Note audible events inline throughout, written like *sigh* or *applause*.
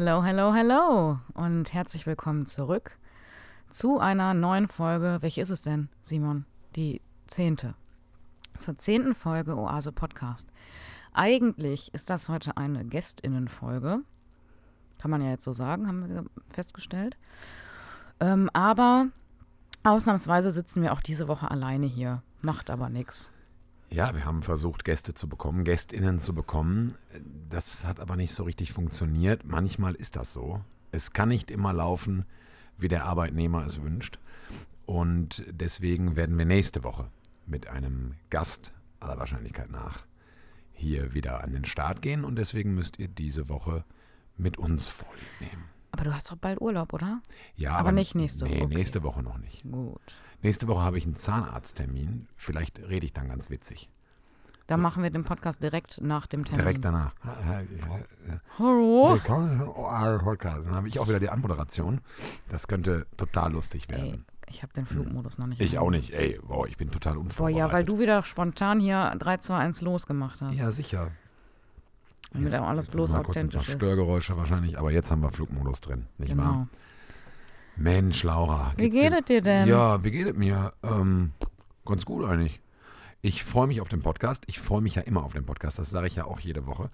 Hello, hello, hello und herzlich willkommen zurück zu einer neuen Folge. Welche ist es denn, Simon? Die zehnte. Zur zehnten Folge Oase Podcast. Eigentlich ist das heute eine Gästinnenfolge. Kann man ja jetzt so sagen, haben wir festgestellt. Ähm, aber ausnahmsweise sitzen wir auch diese Woche alleine hier. Macht aber nichts. Ja, wir haben versucht, Gäste zu bekommen, Gästinnen zu bekommen. Das hat aber nicht so richtig funktioniert. Manchmal ist das so. Es kann nicht immer laufen, wie der Arbeitnehmer es wünscht. Und deswegen werden wir nächste Woche mit einem Gast aller Wahrscheinlichkeit nach hier wieder an den Start gehen. Und deswegen müsst ihr diese Woche mit uns vorlieb nehmen. Aber du hast doch bald Urlaub, oder? Ja, Aber nicht nächste nee, Woche, okay. nächste Woche noch nicht. Gut. Nächste Woche habe ich einen Zahnarzttermin. Vielleicht rede ich dann ganz witzig. Dann machen wir den Podcast direkt nach dem Termin. Direkt danach. Hallo? Dann habe ich auch wieder die Anmoderation. Das könnte total lustig Ey, werden. ich habe den Flugmodus noch nicht. Ich auch nicht. Ey, wow, ich bin total Boah, unvorbereitet. ja, weil du wieder spontan hier 3, 2, 1 losgemacht hast. Ja, sicher. Damit auch alles jetzt bloß haben wir kurz ein paar authentisch ist. Störgeräusche wahrscheinlich, aber jetzt haben wir Flugmodus drin, nicht wahr? Mensch, Laura. Wie geht es dir denn? Ja, wie geht es mir? Ähm, ganz gut eigentlich. Ich freue mich auf den Podcast. Ich freue mich ja immer auf den Podcast. Das sage ich ja auch jede Woche.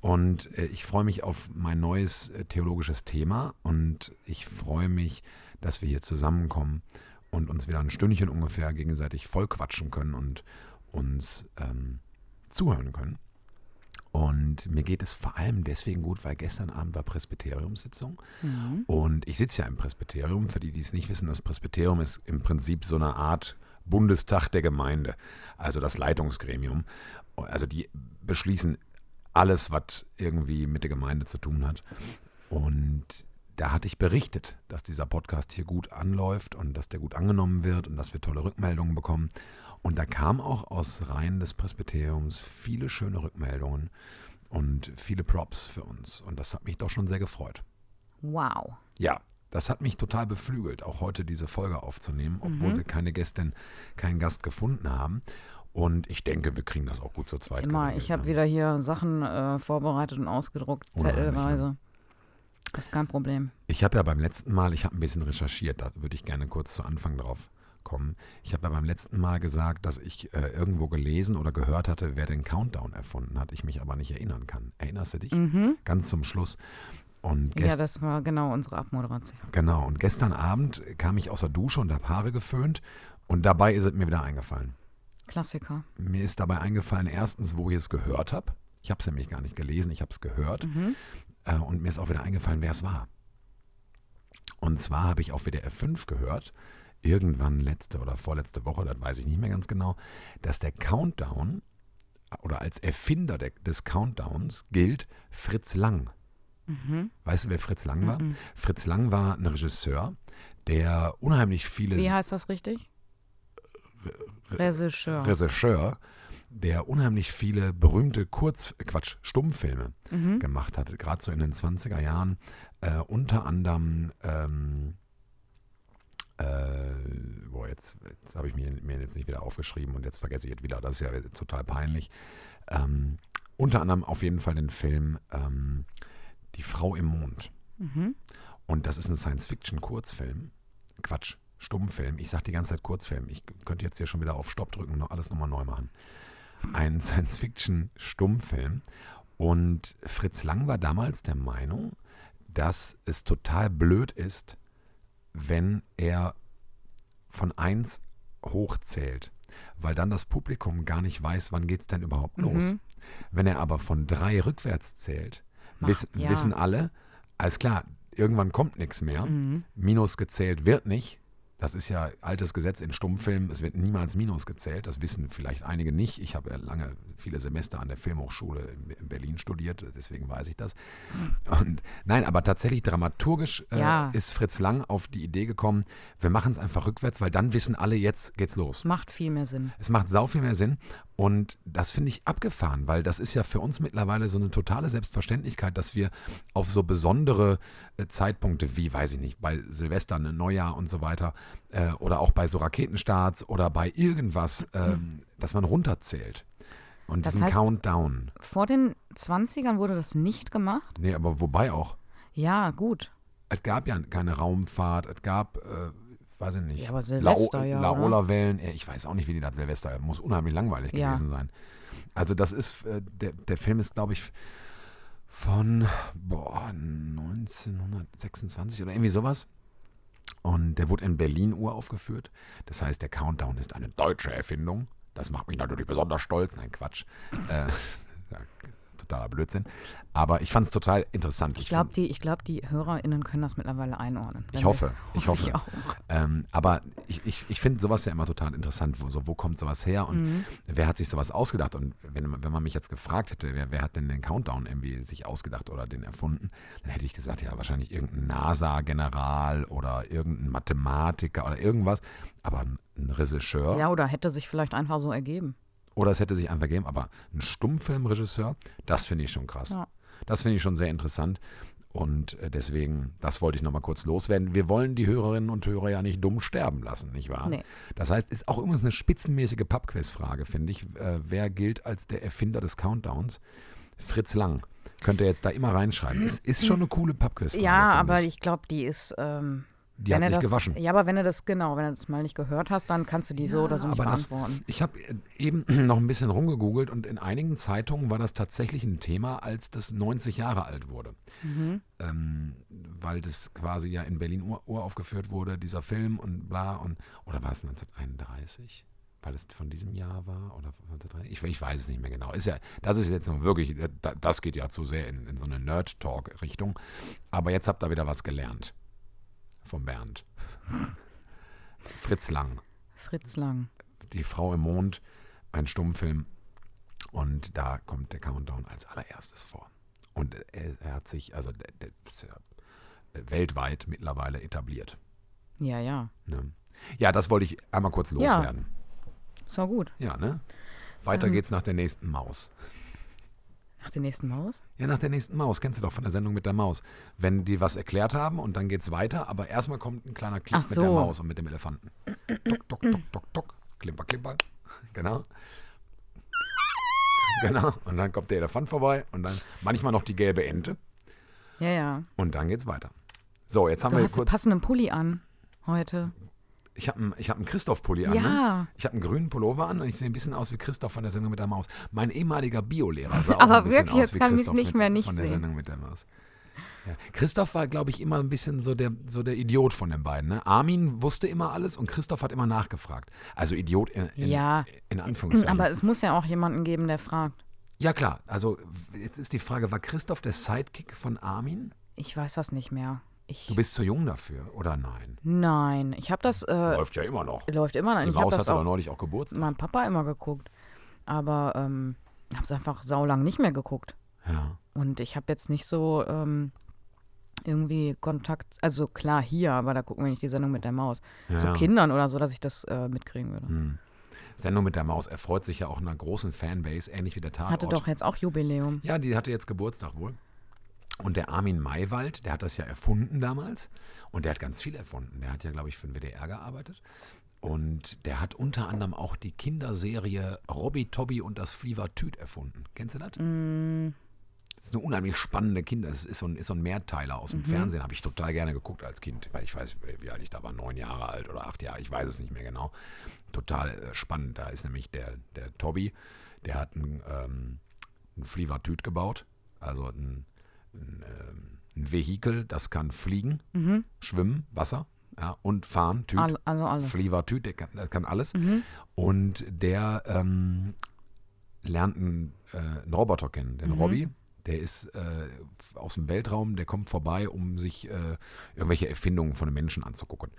Und äh, ich freue mich auf mein neues äh, theologisches Thema. Und ich freue mich, dass wir hier zusammenkommen und uns wieder ein Stündchen ungefähr gegenseitig vollquatschen können und uns ähm, zuhören können. Und mir geht es vor allem deswegen gut, weil gestern Abend war Presbyteriumssitzung. Mhm. Und ich sitze ja im Presbyterium. Für die, die es nicht wissen, das Presbyterium ist im Prinzip so eine Art Bundestag der Gemeinde, also das Leitungsgremium. Also die beschließen alles, was irgendwie mit der Gemeinde zu tun hat. Und da hatte ich berichtet, dass dieser Podcast hier gut anläuft und dass der gut angenommen wird und dass wir tolle Rückmeldungen bekommen. Und da kam auch aus Reihen des Presbyteriums viele schöne Rückmeldungen und viele Props für uns. Und das hat mich doch schon sehr gefreut. Wow. Ja, das hat mich total beflügelt, auch heute diese Folge aufzunehmen, obwohl wir keine Gästin, keinen Gast gefunden haben. Und ich denke, wir kriegen das auch gut zu zweit. Immer, geregelt, ich habe ne? wieder hier Sachen äh, vorbereitet und ausgedruckt, Unheimlich, ne? zettelweise. Das ist kein Problem. Ich habe ja beim letzten Mal, ich habe ein bisschen recherchiert, da würde ich gerne kurz zu Anfang drauf kommen. Ich habe ja beim letzten Mal gesagt, dass ich äh, irgendwo gelesen oder gehört hatte, wer den Countdown erfunden hat, ich mich aber nicht erinnern kann. Erinnerst du dich? Mhm. Ganz zum Schluss. Und Ja, das war genau unsere Abmoderation. genau, und gestern Abend kam ich aus der Dusche und habe Haare geföhnt und dabei ist es mir wieder eingefallen. Klassiker. Mir ist dabei eingefallen, erstens, wo ich es gehört habe. Ich habe es nämlich gar nicht gelesen, ich habe es gehört. Mhm. Äh, und mir ist auch wieder eingefallen, wer es war. Und zwar habe ich auf WDR 5 gehört, irgendwann letzte oder vorletzte Woche, das weiß ich nicht mehr ganz genau, dass der Countdown oder als Erfinder der, des Countdowns gilt Fritz Lang. Mhm. Weißt du, wer Fritz Lang war? Mhm. Fritz Lang war ein Regisseur, der unheimlich viele Wie heißt das richtig? Regisseur. Regisseur, der unheimlich viele berühmte Kurz, Quatsch, Stummfilme Mhm. gemacht hatte, gerade so in den 20er Jahren. Äh, unter anderem, ähm, äh, boah, jetzt, jetzt habe ich mir, mir jetzt nicht wieder aufgeschrieben und jetzt vergesse ich es wieder, das ist ja total peinlich. Ähm, unter anderem auf jeden Fall den Film ähm, Die Frau im Mond. Mhm. Und das ist ein Science-Fiction-Kurzfilm. Quatsch, Stummfilm. Ich sage die ganze Zeit Kurzfilm. Ich könnte jetzt hier schon wieder auf Stopp drücken und noch alles nochmal neu machen. Ein *laughs* Science-Fiction-Stummfilm. Und Fritz Lang war damals der Meinung, dass es total blöd ist, wenn er von 1 hochzählt, weil dann das Publikum gar nicht weiß, wann geht es denn überhaupt los. Mhm. Wenn er aber von 3 rückwärts zählt, wiss, ja. wissen alle, alles klar, irgendwann kommt nichts mehr. Mhm. Minus gezählt wird nicht. Das ist ja altes Gesetz in Stummfilmen. Es wird niemals Minus gezählt. Das wissen vielleicht einige nicht. Ich habe ja lange, viele Semester an der Filmhochschule in, in Berlin studiert, deswegen weiß ich das. Und nein, aber tatsächlich dramaturgisch äh, Ja. ist Fritz Lang auf die Idee gekommen, wir machen es einfach rückwärts, weil dann wissen alle, jetzt geht's los. Macht viel mehr Sinn. Es macht sau viel mehr Sinn. Und das finde ich abgefahren, weil das ist ja für uns mittlerweile so eine totale Selbstverständlichkeit, dass wir auf so besondere äh, Zeitpunkte wie, weiß ich nicht, bei Silvester, ne, Neujahr und so weiter, äh, oder auch bei so Raketenstarts oder bei irgendwas, ähm, dass man runterzählt. Und Das diesen heißt- Countdown. Vor den 20ern wurde das nicht gemacht. Nee, aber wobei auch. Ja, gut. Es gab ja keine Raumfahrt, es gab, äh, weiß ich nicht, Ja, aber Silvester, ja, oder? Laola-Wellen. Ich weiß auch nicht, wie die das Silvester, muss unheimlich langweilig Ja. gewesen sein. Also das ist, äh, der, der Film ist, glaube ich, von boah, 1926 oder irgendwie sowas. Und der wurde in Berlin uraufgeführt. Das heißt, der Countdown ist eine deutsche Erfindung. Das macht mich natürlich besonders stolz. Nein, Quatsch. Äh, totaler Blödsinn. Aber ich fand es total interessant. Ich glaube, die, ich glaub, die HörerInnen können das mittlerweile einordnen. Ich hoffe, ich hoffe. *laughs* auch. Ähm, aber ich, ich, ich finde sowas ja immer total interessant. Wo, so, wo kommt sowas her und Mhm. wer hat sich sowas ausgedacht? Und wenn, man- wenn man mich jetzt gefragt hätte, wer, wer hat denn den Countdown irgendwie sich ausgedacht oder den erfunden, dann hätte ich gesagt, ja, wahrscheinlich irgendein NASA-General oder irgendein Mathematiker oder irgendwas. Aber ein, ein Regisseur Ja, oder hätte sich vielleicht einfach so ergeben. Oder es hätte sich einfach gegeben, aber ein Stummfilmregisseur, das finde ich schon krass. Ja. Das finde ich schon sehr interessant. Und äh, deswegen, das wollte ich nochmal kurz loswerden. Wir wollen die Hörerinnen und Hörer ja nicht dumm sterben lassen, nicht wahr? Nee. Das heißt, ist auch übrigens eine spitzenmäßige Pubquiz-Frage, finde ich. Äh, wer gilt als der Erfinder des Countdowns? Fritz Lang. Könnt ihr jetzt da immer reinschreiben. Ist, ist schon eine coole Pubquiz-Frage. Ja, aber ich. ich glaube, die ist. Ähm, Die wenn hat sich das, gewaschen. Ja, aber wenn du das, genau, wenn du das mal nicht gehört hast, dann kannst du die so Ja, oder so nicht aber das- beantworten. Ich habe eben *clears throat* noch ein bisschen rumgegoogelt und in einigen Zeitungen war das tatsächlich ein Thema, als das 90 Jahre alt wurde. Mhm. Ähm, weil das quasi ja in Berlin ur uraufgeführt wurde, dieser Film und bla und oder war es 1931? Weil es von diesem Jahr war oder von 1930? ich, ich weiß es nicht mehr genau. Ist ja, das ist jetzt noch wirklich, da- das geht ja zu sehr in, in so eine Nerd-Talk-Richtung. Aber jetzt habt ihr wieder was gelernt. Von Bernd. Fritz Lang. Fritz Lang. Die Frau im Mond, ein Stummfilm. Und da kommt der Countdown als allererstes vor. Und er, er hat sich, also der, der ist ja weltweit mittlerweile etabliert. Ja, ja. Ne? Ja, das wollte ich einmal kurz Ja. loswerden. Ist auch gut. Ja, ne? Weiter Ähm. geht's nach der nächsten Maus. Nach der nächsten Maus? Ja, nach der nächsten Maus. Kennst du doch von der Sendung mit der Maus. Wenn die was erklärt haben und dann geht's weiter, aber erstmal kommt ein kleiner Clip Ach mit der. Maus und mit dem Elefanten. Tok, tok, tok, tok, tok. Klimper, klimper. *laughs* Genau. *laughs* Genau. Und dann kommt der Elefant vorbei und dann manchmal noch die gelbe Ente Ja, ja. und dann geht's weiter. So, jetzt haben Du wir hast kurz. passenden Pulli an heute. Ich habe einen, hab einen Christoph-Pulli an. Ne? Ja. Ich habe einen grünen Pullover an und ich sehe ein bisschen aus wie Christoph von der Sendung mit der Maus. Mein ehemaliger Biolehrer sah auch Aber ein bisschen wirklich, aus jetzt wie Christoph nicht mit, mehr nicht von der sehen. Sendung mit der Maus. Ja. Christoph war, glaube ich, immer ein bisschen so der, so der Idiot von den beiden. Ne? Armin wusste immer alles und Christoph hat immer nachgefragt. Also Idiot in, in, Ja. in Anführungszeichen. Aber es muss ja auch jemanden geben, der fragt. ja klar, also jetzt ist die Frage, war Christoph der Sidekick von Armin? Ich weiß das nicht mehr. Ich, Du bist zu jung dafür, oder nein? nein, ich habe das. Äh, Läuft ja immer noch. läuft immer noch. Die Maus doch auch neulich auch Geburtstag. meinem Papa immer geguckt. Aber ähm, habe es einfach saulang nicht mehr geguckt. Ja. Und ich habe jetzt nicht so ähm, irgendwie Kontakt, also klar hier, aber da gucken wir nicht die Sendung mit der Maus. Ja, Zu. Kindern oder so, dass ich das äh, mitkriegen würde. Hm. Sendung mit der Maus erfreut sich ja auch einer großen Fanbase, ähnlich wie der Tatort. Hatte doch jetzt auch Jubiläum. Ja, die hatte jetzt Geburtstag wohl. Und der Armin Maywald, der hat das ja erfunden damals. Und der hat ganz viel erfunden. Der hat ja, glaube ich, für den WDR gearbeitet. Und der hat unter anderem auch die Kinderserie Robby Tobby und das Flievertüt erfunden. Kennst du das? Mm, Das ist eine unheimlich spannende Kinder. Es ist so ein, ist so ein Mehrteiler aus dem Mhm. Fernsehen. Habe ich total gerne geguckt als Kind. Weil ich weiß, wie alt ich da war. Neun Jahre alt oder acht Jahre. Ich weiß es nicht mehr genau. Total äh, spannend. Da ist nämlich der, der Tobi, der hat ein, ähm, ein Flievertüt gebaut. Also ein, ein, ähm, ein Vehikel, das kann fliegen, mhm. schwimmen, Wasser ja, und fahren. Tüt. All, also alles. Flievertüt, der kann, der kann alles. Mhm. Und der ähm, lernt einen, äh, einen Roboter kennen, den Mhm. Robby. Der ist äh, aus dem Weltraum, der kommt vorbei, um sich äh, irgendwelche Erfindungen von den Menschen anzugucken.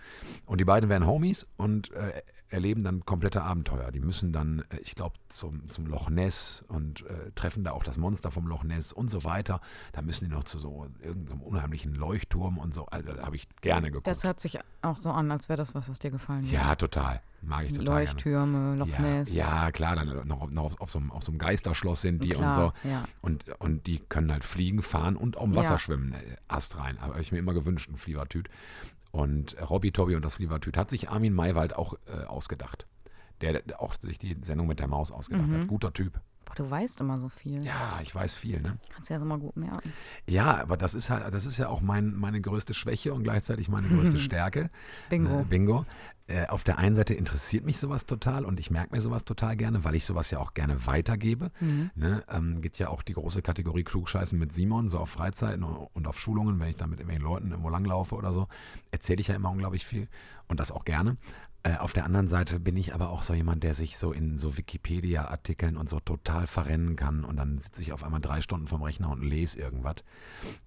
Und die beiden werden Homies und äh, erleben dann komplette Abenteuer. Die müssen dann, äh, ich glaube, zum, zum Loch Ness und äh, treffen da auch das Monster vom Loch Ness und so weiter. Da müssen die noch zu so irgendeinem unheimlichen Leuchtturm und so. Also, da habe ich gerne geguckt. Das hört sich auch so an, als wäre das was, was dir gefallen würde. ja, total. Mag ich total. Leuchttürme, Loch Ja, Ness. ja, klar, dann noch, noch auf, auf, so einem, auf so einem Geisterschloss sind die und Klar, so. Ja. Und, und die können halt fliegen, fahren und auch im Wasser Ja. schwimmen. Äh, Ast rein. Habe ich mir immer gewünscht, ein Flievertüt. Und äh, Robby Tobby und das Flievertüt hat sich Armin Maywald auch äh, ausgedacht. Der, der auch sich die Sendung mit der Maus ausgedacht Mhm. hat. Guter Typ. Aber du weißt immer so viel. Ja, ich weiß viel, ne? Kannst ja so mal gut merken. Ja, aber das ist halt, das ist ja auch mein, meine größte Schwäche und gleichzeitig meine größte *laughs* Stärke. Bingo. Ne, Bingo. Äh, auf der einen Seite interessiert mich sowas total und ich merke mir sowas total gerne, weil ich sowas ja auch gerne weitergebe. Ne, ähm, gibt ja auch die große Kategorie Klugscheißen mit Simon, so auf Freizeiten und auf Schulungen, wenn ich da mit irgendwelchen Leuten irgendwo langlaufe oder so, erzähle ich ja immer unglaublich viel und das auch gerne. Äh, auf der anderen Seite bin ich aber auch so jemand, der sich so in so Wikipedia-Artikeln und so total verrennen kann und dann sitze ich auf einmal drei Stunden vorm Rechner und lese irgendwas.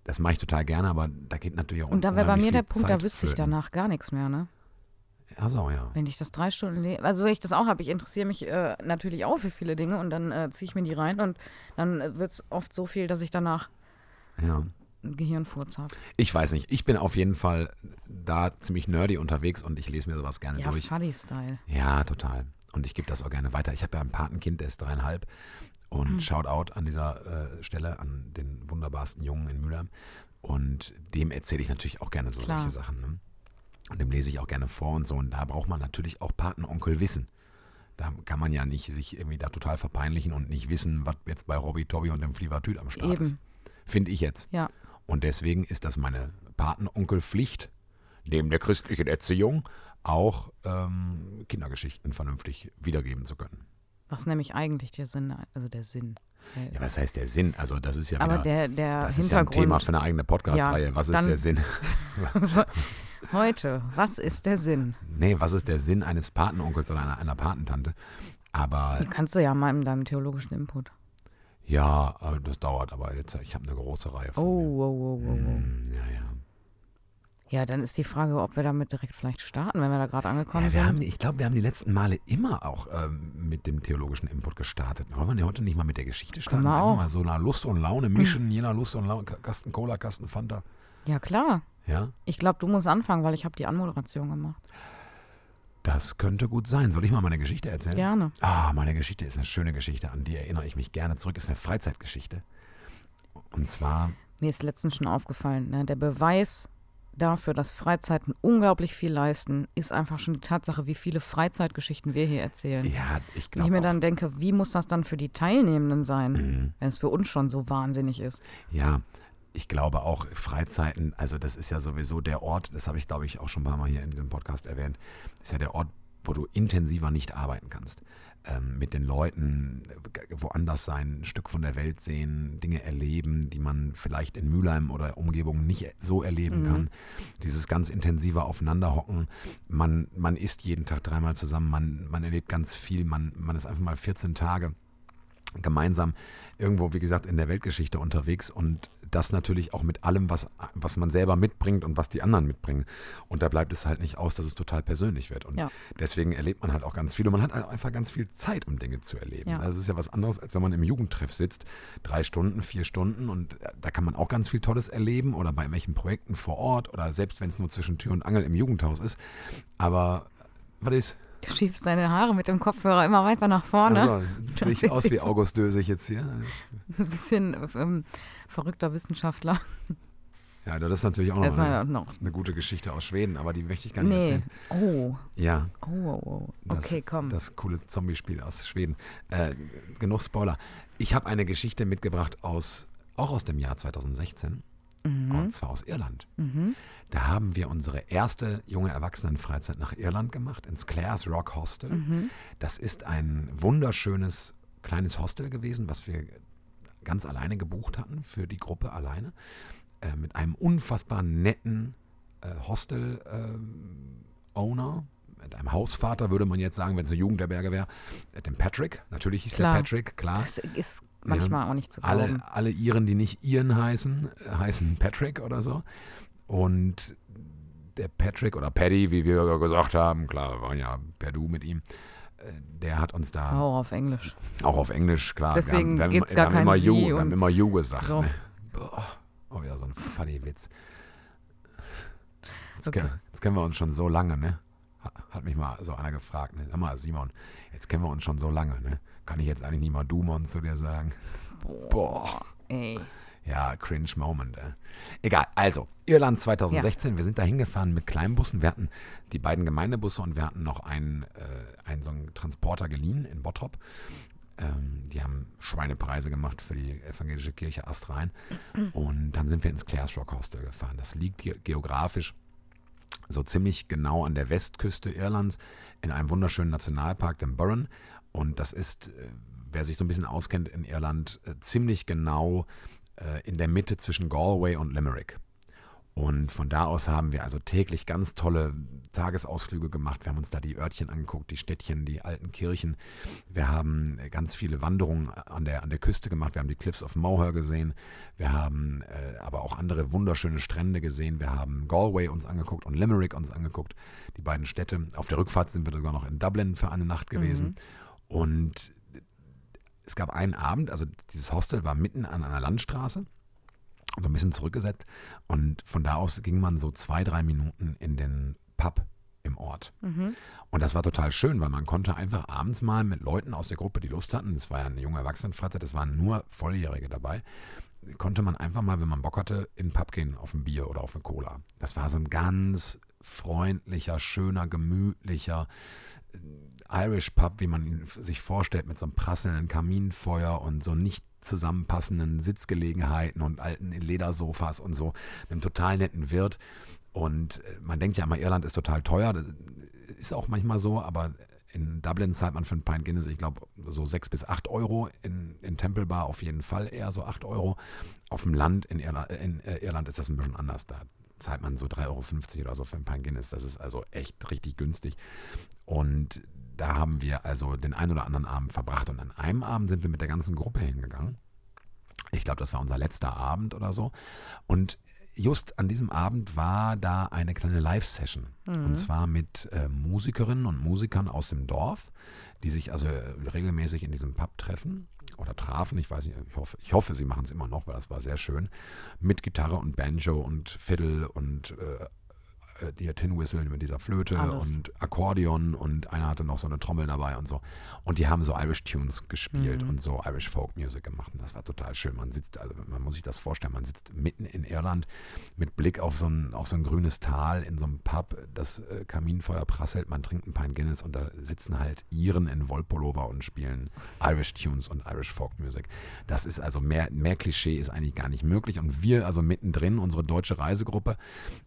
Das mache ich total gerne, aber da geht natürlich auch Und da wäre bei mir der Punkt, da Zeit wüsste ich danach gar nichts mehr, ne? Achso, ja. Wenn ich das drei Stunden lese, also wenn ich das auch habe, ich interessiere mich äh, natürlich auch für viele Dinge und dann äh, ziehe ich mir die rein und dann äh, wird es oft so viel, dass ich danach ja. Gehirnfurz habe. Ich weiß nicht. Ich bin auf jeden Fall da ziemlich nerdy unterwegs und ich lese mir sowas gerne Ja, durch. Funny-Style. Ja, total. Und ich gebe das auch gerne weiter. Ich habe ja ein Patenkind, der ist dreieinhalb. Und Hm. Shoutout an dieser äh, Stelle an den wunderbarsten Jungen in Mülheim. Und dem erzähle ich natürlich auch gerne so Klar. solche Sachen. Ne? Und dem lese ich auch gerne vor und so. Und da braucht man natürlich auch Patenonkel wissen. Da kann man ja nicht sich irgendwie da total verpeinlichen und nicht wissen, was jetzt bei Robby, Tobby und dem Flievertüt am Start ist. Eben. Finde ich jetzt. Ja. Und deswegen ist das meine Patenonkelpflicht, neben der christlichen Erziehung auch ähm, Kindergeschichten vernünftig wiedergeben zu können. Was nämlich eigentlich der Sinn, also der Sinn. Ja, was heißt der Sinn? Also das ist ja aber wieder, der, der das ist ja ein Thema für eine eigene Podcast-Reihe. Ja, was ist der Sinn? *laughs* heute, was ist der Sinn? Nee, was ist der Sinn eines Patenonkels oder einer, einer Patentante? Aber Die kannst du ja mal in deinem theologischen Input. Ja, äh, das dauert aber jetzt. Ich habe eine große Reihe Oh, von mir. oh, oh, oh, oh. Mm, Ja, ja. Ja, dann ist die Frage, ob wir damit direkt vielleicht starten, wenn wir da gerade angekommen Ja, wir haben, sind. die- ich glaube, wir haben die letzten Male immer auch ähm, mit dem theologischen Input gestartet. Wollen wir denn heute nicht mal mit der Geschichte starten? wir Einfach auch. mal so nach Lust und Laune mischen, je nach Lust und Laune. Ka- Kasten Cola, Kasten Fanta. Ja, klar. Ja, Ich glaube, du musst anfangen, weil ich habe die Anmoderation gemacht. Das könnte gut sein. Soll ich mal meine Geschichte erzählen? Gerne. Ah, meine Geschichte ist eine schöne Geschichte, an die erinnere ich mich gerne zurück. Ist eine Freizeitgeschichte. Und zwar, Mir ist letztens schon aufgefallen, ne? der Beweis dafür, dass Freizeiten unglaublich viel leisten, ist einfach schon die Tatsache, wie viele Freizeitgeschichten wir hier erzählen. ja, ich Wenn ich glaube mir auch, dann denke, wie muss das dann für die Teilnehmenden sein, Mhm. wenn es für uns schon so wahnsinnig ist? Ja, ich glaube auch Freizeiten, also das ist ja sowieso der Ort, das habe ich glaube ich auch schon ein paar Mal hier in diesem Podcast erwähnt, ist ja der Ort, wo du intensiver nicht arbeiten kannst. Ähm, mit den Leuten g- woanders sein, ein Stück von der Welt sehen, Dinge erleben, die man vielleicht in Mülheim oder Umgebung nicht so erleben Mhm. kann. Dieses ganz intensive Aufeinanderhocken. Man, man isst jeden Tag dreimal zusammen, man, man erlebt ganz viel, man, man ist einfach mal 14 Tage gemeinsam irgendwo, wie gesagt, in der Weltgeschichte unterwegs und das natürlich auch mit allem, was, was man selber mitbringt und was die anderen mitbringen. Und da bleibt es halt nicht aus, dass es total persönlich wird. Und Ja. deswegen erlebt man halt auch ganz viel und man hat halt einfach ganz viel Zeit, um Dinge zu erleben. Ja. Also es ist ja was anderes, als wenn man im Jugendtreff sitzt, drei Stunden, vier Stunden und da kann man auch ganz viel Tolles erleben oder bei welchen Projekten vor Ort oder selbst wenn es nur zwischen Tür und Angel im Jugendhaus ist. Aber was ist? Du schiebst deine Haare mit dem Kopfhörer immer weiter nach vorne. Also, sehe ich aus wie August Dösig jetzt hier? *laughs* Ein bisschen ähm, verrückter Wissenschaftler. Ja, das ist natürlich auch noch, Das eine, noch. eine gute Geschichte aus Schweden, aber die möchte ich gar nicht Nee. erzählen. Oh. Ja, Oh, oh, oh. das, Okay, komm. das coole Zombie-Spiel aus Schweden. Äh, genug Spoiler. Ich habe eine Geschichte mitgebracht aus, auch aus dem Jahr 2016, und zwar aus Irland. Mhm. Da haben wir unsere erste junge Erwachsenenfreizeit nach Irland gemacht, ins Clare's Rock Hostel. Mhm. Das ist ein wunderschönes kleines Hostel gewesen, was wir ganz alleine gebucht hatten, für die Gruppe alleine, äh, mit einem unfassbar netten äh, Hostel-Owner, mit einem Hausvater, würde man jetzt sagen, wenn es eine Jugendherberge wäre, äh, dem Patrick. Natürlich hieß Klar. der Patrick, klar. Das ist manchmal auch nicht zu glauben. Alle, alle Iren, die nicht Iren heißen, heißen Patrick oder so. Und der Patrick oder Paddy, wie wir gesagt haben, klar, wir waren ja per Du mit ihm, äh, der hat uns da Auch auf Englisch. auch auf Englisch, klar. Deswegen wir haben, gibt's wir gar haben kein immer Sie you, wir haben immer you gesagt. so. Ne? Boah, oh, wieder so ein funny Witz. Jetzt, Okay. kennen, jetzt kennen wir uns schon so lange, ne? Ha- Hat mich mal so einer gefragt, ne? Sag mal, Simon, jetzt kennen wir uns schon so lange, ne? Kann ich jetzt eigentlich nicht mal Dumon zu dir sagen? Boah. Ey. Ja, cringe Moment. Äh. Egal, also, Irland 2016, wir sind da hingefahren mit Kleinbussen. Wir hatten die beiden Gemeindebusse und wir hatten noch einen, äh, einen so einen Transporter geliehen in Bottrop. Ähm, die haben Schweinepreise gemacht für die evangelische Kirche Astrein. Und dann sind wir ins Clares Rock Hostel gefahren. Das liegt ge geografisch so ziemlich genau an der Westküste Irlands in einem wunderschönen Nationalpark, dem Burren. Und das ist, äh, wer sich so ein bisschen auskennt in Irland, äh, ziemlich genau äh, in der Mitte zwischen Galway und Limerick. Und von da aus haben wir also täglich ganz tolle Tagesausflüge gemacht. Wir haben uns da die Örtchen angeguckt, die Städtchen, die alten Kirchen. Wir haben ganz viele Wanderungen an der, an der Küste gemacht. Wir haben die Cliffs of Moher gesehen. Wir haben äh, aber auch andere wunderschöne Strände gesehen. Wir haben Galway uns angeguckt und Limerick uns angeguckt, die beiden Städte. Auf der Rückfahrt sind wir sogar noch in Dublin für eine Nacht gewesen. Mhm. Und es gab einen Abend, also dieses Hostel war mitten an einer Landstraße so ein bisschen zurückgesetzt. Und von da aus ging man so zwei, drei Minuten in den Pub im Ort. Mhm. Und das war total schön, weil man konnte einfach abends mal mit Leuten aus der Gruppe, die Lust hatten, das war ja eine junge Erwachsenenfreizeit, das waren nur Volljährige dabei, konnte man einfach mal, wenn man Bock hatte, in den Pub gehen, auf ein Bier oder auf eine Cola. Das war so ein ganz freundlicher, schöner, gemütlicher Irish Pub, wie man ihn sich vorstellt, mit so einem prasselnden Kaminfeuer und so nicht zusammenpassenden Sitzgelegenheiten und alten Ledersofas und so, einem total netten Wirt. Und äh, man denkt ja immer, Irland ist total teuer. Das ist auch manchmal so, aber in Dublin zahlt man für ein Pint Guinness, ich glaube, so sechs bis acht Euro. In, in Temple Bar auf jeden Fall eher so acht Euro. Auf dem Land in Irland, in äh, Irland ist das ein bisschen anders. Da zahlt man so 3,50 Euro oder so für ein Pint Guinness. Das ist also echt richtig günstig. Und da haben wir also den einen oder anderen Abend verbracht und an einem Abend sind wir mit der ganzen Gruppe hingegangen. Ich glaube, das war unser letzter Abend oder so. Und just an diesem Abend war da eine kleine Live-Session. Mhm. Und zwar mit äh, Musikerinnen und Musikern aus dem Dorf, die sich also regelmäßig in diesem Pub treffen oder trafen. Ich weiß nicht, ich hoffe, ich hoffe sie machen es immer noch, weil das war sehr schön. Mit Gitarre und Banjo und Fiddle und äh, äh, die Tin Whistle mit dieser Flöte Alles. und Akkordeon und einer hatte noch so eine Trommel dabei und so. Und die haben so Irish Tunes gespielt mhm. und so Irish Folk Music gemacht. Und das war total schön. Man sitzt, also man muss sich das vorstellen, man sitzt mitten in Irland mit Blick auf so ein, auf so ein grünes Tal in so einem Pub, das äh, Kaminfeuer prasselt, man trinkt ein Pint Guinness und da sitzen halt Iren in Wollpullover und spielen Irish Tunes und Irish Folk Music. Das ist also mehr, mehr Klischee ist eigentlich gar nicht möglich. Und wir also mittendrin, unsere deutsche Reisegruppe,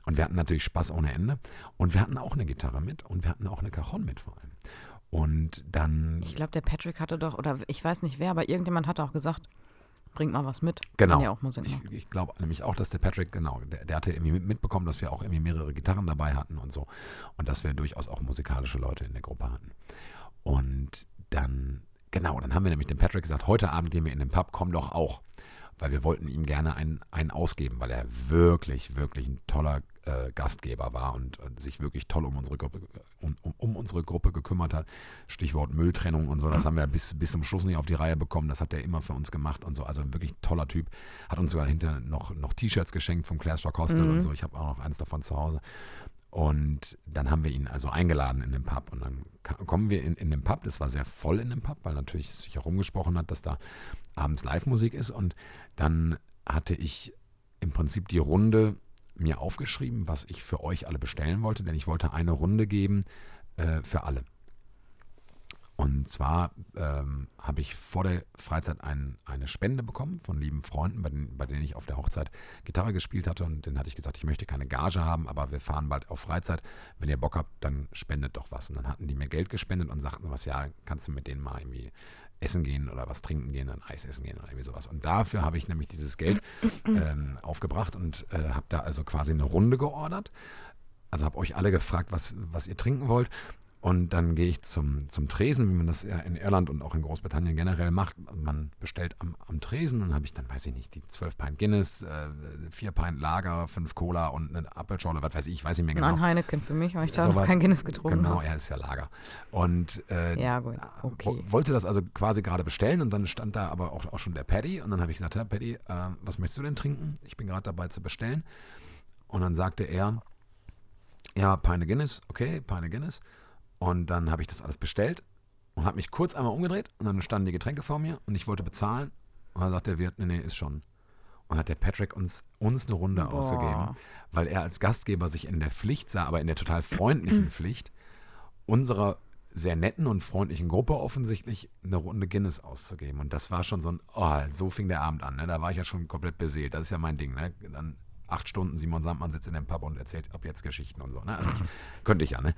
und wir hatten natürlich Spaß ohne Ende. Und wir hatten auch eine Gitarre mit und wir hatten auch eine Cajon mit vor allem. Und dann. Ich glaube, der Patrick hatte doch, oder ich weiß nicht wer, aber irgendjemand hatte auch gesagt, bringt mal was mit. Genau. Ja ich, ich glaube nämlich auch, dass der Patrick, genau, der, der, hatte irgendwie mitbekommen, dass wir auch irgendwie mehrere Gitarren dabei hatten und so. Und dass wir durchaus auch musikalische Leute in der Gruppe hatten. Und dann, genau, dann haben wir nämlich dem Patrick gesagt, heute Abend gehen wir in den Pub, komm doch auch. Weil wir wollten ihm gerne einen, einen ausgeben, weil er wirklich, wirklich ein toller äh, Gastgeber war und äh, sich wirklich toll um unsere Gruppe um, um, unsere Gruppe gekümmert hat. Stichwort Mülltrennung und so, das haben wir bis, bis zum Schluss nicht auf die Reihe bekommen. Das hat er immer für uns gemacht und so. Also ein wirklich toller Typ. Hat uns sogar hinter noch, noch T-Shirts geschenkt vom Clash Rock Hostel mhm. und so. Ich habe auch noch eins davon zu Hause. Und dann haben wir ihn also eingeladen in den Pub. Und dann kommen wir in, in den Pub. Das war sehr voll in dem Pub, weil natürlich sich herumgesprochen hat, dass da abends Live-Musik ist. Und dann hatte ich im Prinzip die Runde mir aufgeschrieben, was ich für euch alle bestellen wollte, denn ich wollte eine Runde geben äh, für alle. Und zwar ähm, habe ich vor der Freizeit ein, eine Spende bekommen von lieben Freunden, bei, den, bei denen ich auf der Hochzeit Gitarre gespielt hatte. Und denen hatte ich gesagt, ich möchte keine Gage haben, aber wir fahren bald auf Freizeit. Wenn ihr Bock habt, dann spendet doch was. Und dann hatten die mir Geld gespendet und sagten was, ja, kannst du mit denen mal irgendwie essen gehen oder was trinken gehen, dann Eis essen gehen oder irgendwie sowas. Und dafür habe ich nämlich dieses Geld *clears throat* ähm, aufgebracht und äh, habe da also quasi eine Runde geordert. Also habe euch alle gefragt, was, was ihr trinken wollt. Und dann gehe ich zum, zum Tresen, wie man das in Irland und auch in Großbritannien generell macht. Man bestellt am, am Tresen und dann habe ich dann, weiß ich nicht, die 12 Pint Guinness, äh, 4 Pint Lager, 5 Cola und eine Apfelschorle, was weiß ich, weiß ich mehr genau. Ein Heineken für mich, weil ich da so noch kein Guinness getrunken Genau, er ist ja Lager. Und äh, ja, gut. Okay. wollte das also quasi gerade bestellen und dann stand da aber auch, auch schon der Paddy und dann habe ich gesagt, Herr Paddy, äh, was möchtest du denn trinken? Ich bin gerade dabei zu bestellen. Und dann sagte er, ja, Pine Guinness, okay, Pine Guinness. Und dann habe ich das alles bestellt und habe mich kurz einmal umgedreht und dann standen die Getränke vor mir und ich wollte bezahlen. Und dann sagt der Wirt, nee, nee, ist schon. Und hat der Patrick uns, uns eine Runde Boah. ausgegeben, weil er als Gastgeber sich in der Pflicht sah, aber in der total freundlichen *clears throat* Pflicht, unserer sehr netten und freundlichen Gruppe offensichtlich eine Runde Guinness auszugeben. Und das war schon so ein, oh, so fing der Abend an. Ne? Da war ich ja schon komplett beseelt. Das ist ja mein Ding. Ne? Dann acht Stunden Simon Sandmann sitzt in dem Pub und erzählt ab jetzt Geschichten und so. Ne? Also ich, könnte ich ja. Ne?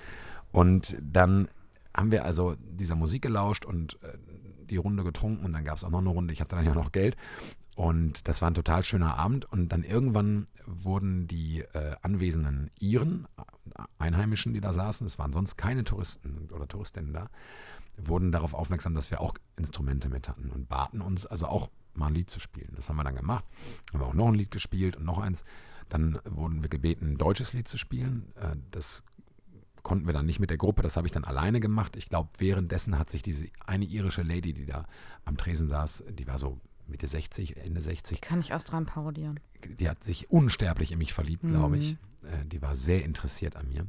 Und dann haben wir also dieser Musik gelauscht und äh, die Runde getrunken und dann gab es auch noch eine Runde. Ich hatte dann ja noch Geld und das war ein total schöner Abend. Und dann irgendwann wurden die äh, anwesenden Iren, Einheimischen, die da saßen, es waren sonst keine Touristen oder Touristinnen da, wurden darauf aufmerksam, dass wir auch Instrumente mit hatten und baten uns also auch mal ein Lied zu spielen. Das haben wir dann gemacht. Haben wir auch noch ein Lied gespielt und noch eins. Dann wurden wir gebeten, ein deutsches Lied zu spielen. Äh, das konnten wir dann nicht mit der Gruppe, das habe ich dann alleine gemacht. Ich glaube, währenddessen hat sich diese eine irische Lady, die da am Tresen saß, die war so Mitte 60, Ende 60. Kann ich Astran parodieren. Die hat sich unsterblich in mich verliebt, mhm. glaube ich. Äh, die war sehr interessiert an mir.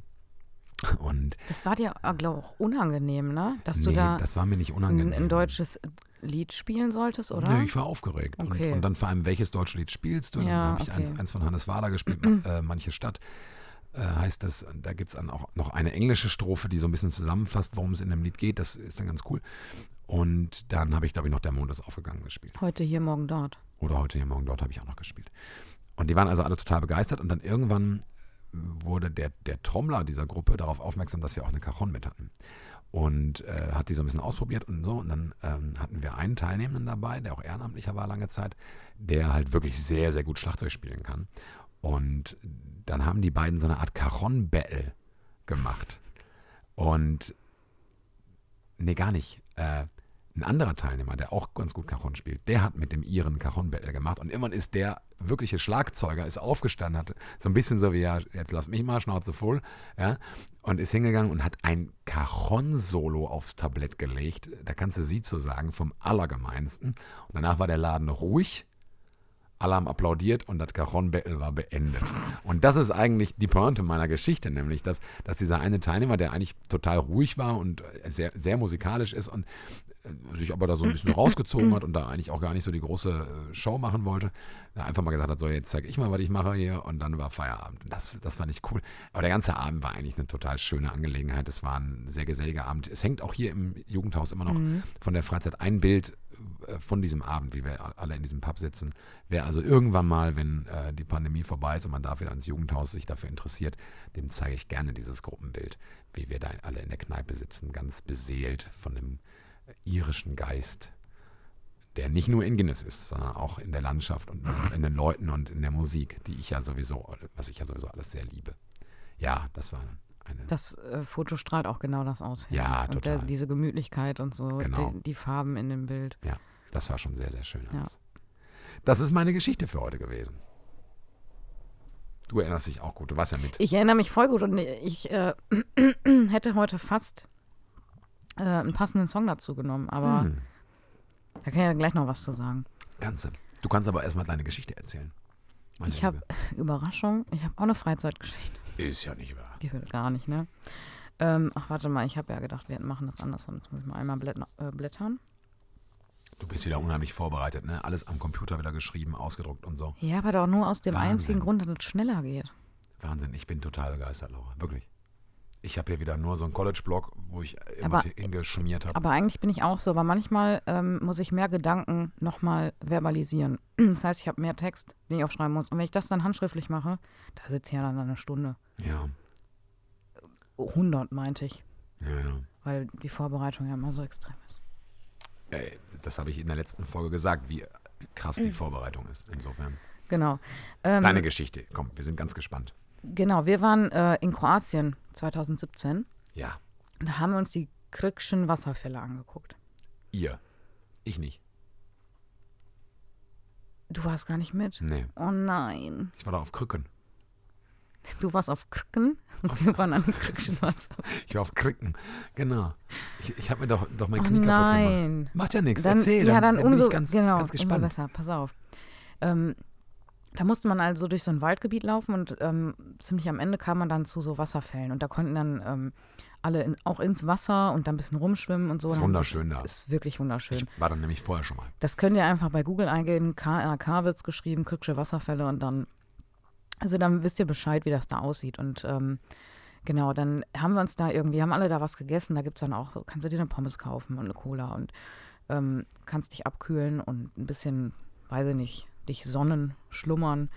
Und das war dir, äh, glaube ich, auch unangenehm, ne? Dass nee, du da das war mir nicht unangenehm. Ein, ein deutsches Lied spielen solltest, oder? Nee, ich war aufgeregt. Okay. Und, und, dann vor allem, welches deutsche Lied spielst du? Ja, dann habe ich okay. eins, eins, von Hannes Wader gespielt, *clears throat* äh, Manche Stadt. Äh, heißt das, da gibt es dann auch noch eine englische Strophe, die so ein bisschen zusammenfasst, worum es in dem Lied geht. Das ist dann ganz cool. Und dann habe ich, glaube ich, noch Der Mond ist aufgegangen gespielt. Heute hier, morgen dort. Oder heute hier, morgen dort habe ich auch noch gespielt. Und die waren also alle total begeistert. Und dann irgendwann wurde der, der Trommler dieser Gruppe darauf aufmerksam, dass wir auch eine Cajon mit hatten. Und äh, hat die so ein bisschen ausprobiert und so. Und dann ähm, hatten wir einen Teilnehmenden dabei, der auch ehrenamtlicher war lange Zeit, der halt wirklich sehr, sehr gut Schlagzeug spielen kann. Und dann haben die beiden so eine Art Cajon-Battle gemacht. Und nee, gar nicht. Äh, ein anderer Teilnehmer, der auch ganz gut Cajon spielt, der hat mit dem Iren Cajon Battle gemacht und immerhin ist der wirkliche Schlagzeuger, ist aufgestanden, hat so ein bisschen so wie, ja, jetzt lass mich mal, Schnauze voll, ja, und ist hingegangen und hat ein Cajon-Solo aufs Tablett gelegt, da kannst du sie zu sagen, vom Allergemeinsten. Und danach war der Laden ruhig alle haben applaudiert und das Cajon-Battle war beendet. Und das ist eigentlich die Pointe meiner Geschichte, nämlich, dass, dass dieser eine Teilnehmer, der eigentlich total ruhig war und sehr, sehr musikalisch ist und sich aber da so ein bisschen rausgezogen hat und da eigentlich auch gar nicht so die große äh, Show machen wollte, einfach mal gesagt hat, so jetzt zeige ich mal, was ich mache hier und dann war Feierabend. Das, das fand ich cool. Aber der ganze Abend war eigentlich eine total schöne Angelegenheit. Es war ein sehr geselliger Abend. Es hängt auch hier im Jugendhaus immer noch mhm. von der Freizeit ein Bild äh, von diesem Abend, wie wir alle in diesem Pub sitzen. Wer also irgendwann mal, wenn äh, die Pandemie vorbei ist und man darf wieder ins Jugendhaus sich dafür interessiert, dem zeige ich gerne dieses Gruppenbild, wie wir da alle in der Kneipe sitzen, ganz beseelt von dem irischen Geist, der nicht nur in Guinness ist, sondern auch in der Landschaft und in den Leuten und in der Musik, die ich ja sowieso, was ich ja sowieso alles sehr liebe. Ja, das war eine. Das äh, Foto strahlt auch genau das aus. Ja, und total. Der, diese Gemütlichkeit und so, genau. die, die, Farben in dem Bild. Ja, das war schon sehr, sehr schön. Ja. Das ist meine Geschichte für heute gewesen. Du erinnerst dich auch gut, du warst ja mit. Ich erinnere mich voll gut und ich äh, *clears throat* hätte heute fast äh, einen passenden Song dazu genommen, aber hm. da kann ich ja gleich noch was zu sagen. Kannst du. Du kannst aber erstmal deine Geschichte erzählen. Ich habe, *laughs* Überraschung, ich habe auch eine Freizeitgeschichte. Ist ja nicht wahr. Wird gar nicht, ne? Ähm, ach, warte mal, ich habe ja gedacht, wir machen das andersrum. Jetzt muss ich mal einmal äh, blättern. Du bist wieder unheimlich vorbereitet, ne? Alles am Computer wieder geschrieben, ausgedruckt und so. Ja, aber doch nur aus dem Wahnsinn. einzigen Grund, dass es schneller geht. Wahnsinn, ich bin total begeistert, Laura. Wirklich. Ich habe hier wieder nur so einen College-Blog, wo ich immer aber, hingeschmiert habe. Aber eigentlich bin ich auch so, aber manchmal ähm, muss ich mehr Gedanken nochmal verbalisieren. *clears throat* Das heißt, ich habe mehr Text, den ich aufschreiben muss. Und wenn ich das dann handschriftlich mache, da sitze ich ja dann eine Stunde. Ja. 100 meinte ich. Ja, ja. Weil die Vorbereitung ja immer so extrem ist. Ey, das habe ich in der letzten Folge gesagt, wie krass die mhm. Vorbereitung ist. Insofern. Genau. Ähm, Deine Geschichte. Komm, wir sind ganz gespannt. Genau, wir waren äh, in Kroatien 2017. Ja. Da haben wir uns die Krückschen Wasserfälle angeguckt. Ihr? Ich nicht. Du warst gar nicht mit? Nee. Oh nein. Ich war da auf Krücken. Du warst auf Krücken *laughs* und wir waren an den Krückchen Wasser. Ich war auf Krücken, genau. Ich, ich habe mir doch, doch mein oh Knie oh kaputt gemacht. Macht ja nichts, erzähl. Ja, dann, dann umso, ganz, genau, ganz gespannt. umso besser, pass auf. Ähm, da musste man also durch so ein Waldgebiet laufen und ähm, ziemlich am Ende kam man dann zu so Wasserfällen und da konnten dann ähm, alle in, auch ins Wasser und dann ein bisschen rumschwimmen und so. Das ist wunderschön da. Ist wirklich wunderschön. Ich war dann nämlich vorher schon mal. Das könnt ihr einfach bei Google eingeben, KRK wird es geschrieben, Krücksche Wasserfälle und dann, also dann wisst ihr Bescheid, wie das da aussieht und ähm, Genau, dann haben wir uns da irgendwie, haben alle da was gegessen. Da gibt es dann auch, so, kannst du dir eine Pommes kaufen und eine Cola und ähm, kannst dich abkühlen und ein bisschen, weiß ich nicht, dich sonnen, schlummern,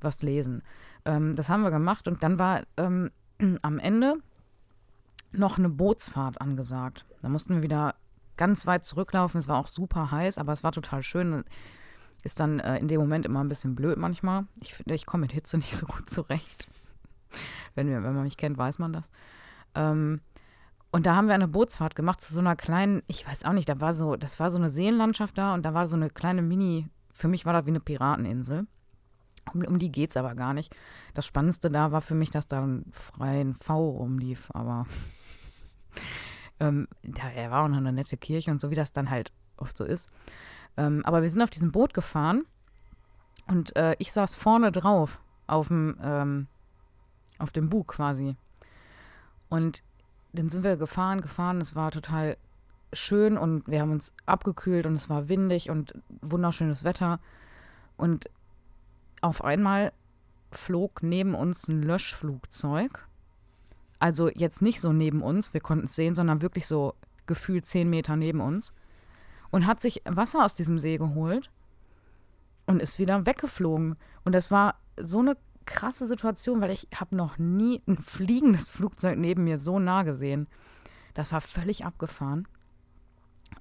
was lesen. Ähm, das haben wir gemacht und dann war ähm, *clears throat* am Ende noch eine Bootsfahrt angesagt. Da mussten wir wieder ganz weit zurücklaufen. Es war auch super heiß, aber es war total schön. Ist dann äh, in dem Moment immer ein bisschen blöd manchmal. Ich finde, ich komme mit Hitze *laughs* nicht so gut zurecht. wenn, wir, wenn man mich kennt, weiß man das. Ähm, und da haben wir eine Bootsfahrt gemacht zu so einer kleinen, ich weiß auch nicht, da war so, das war so eine Seenlandschaft da und da war so eine kleine Mini, für mich war das wie eine Pirateninsel. Um, um die geht es aber gar nicht. Das Spannendste da war für mich, dass da ein freien V rumlief, aber *laughs* ähm, da er war auch noch eine nette Kirche und so, wie das dann halt oft so ist. Ähm, aber wir sind auf diesem Boot gefahren und äh, ich saß vorne drauf auf dem, ähm, auf dem Bug quasi. Und dann sind wir gefahren, gefahren. Es war total schön und wir haben uns abgekühlt und es war windig und wunderschönes Wetter. Und auf einmal flog neben uns ein Löschflugzeug. Also jetzt nicht so neben uns, wir konnten es sehen, sondern wirklich so gefühlt zehn Meter neben uns. Und hat sich Wasser aus diesem See geholt und ist wieder weggeflogen. Und das war so eine krasse Situation, weil ich habe noch nie ein fliegendes Flugzeug neben mir so nah gesehen. Das war völlig abgefahren.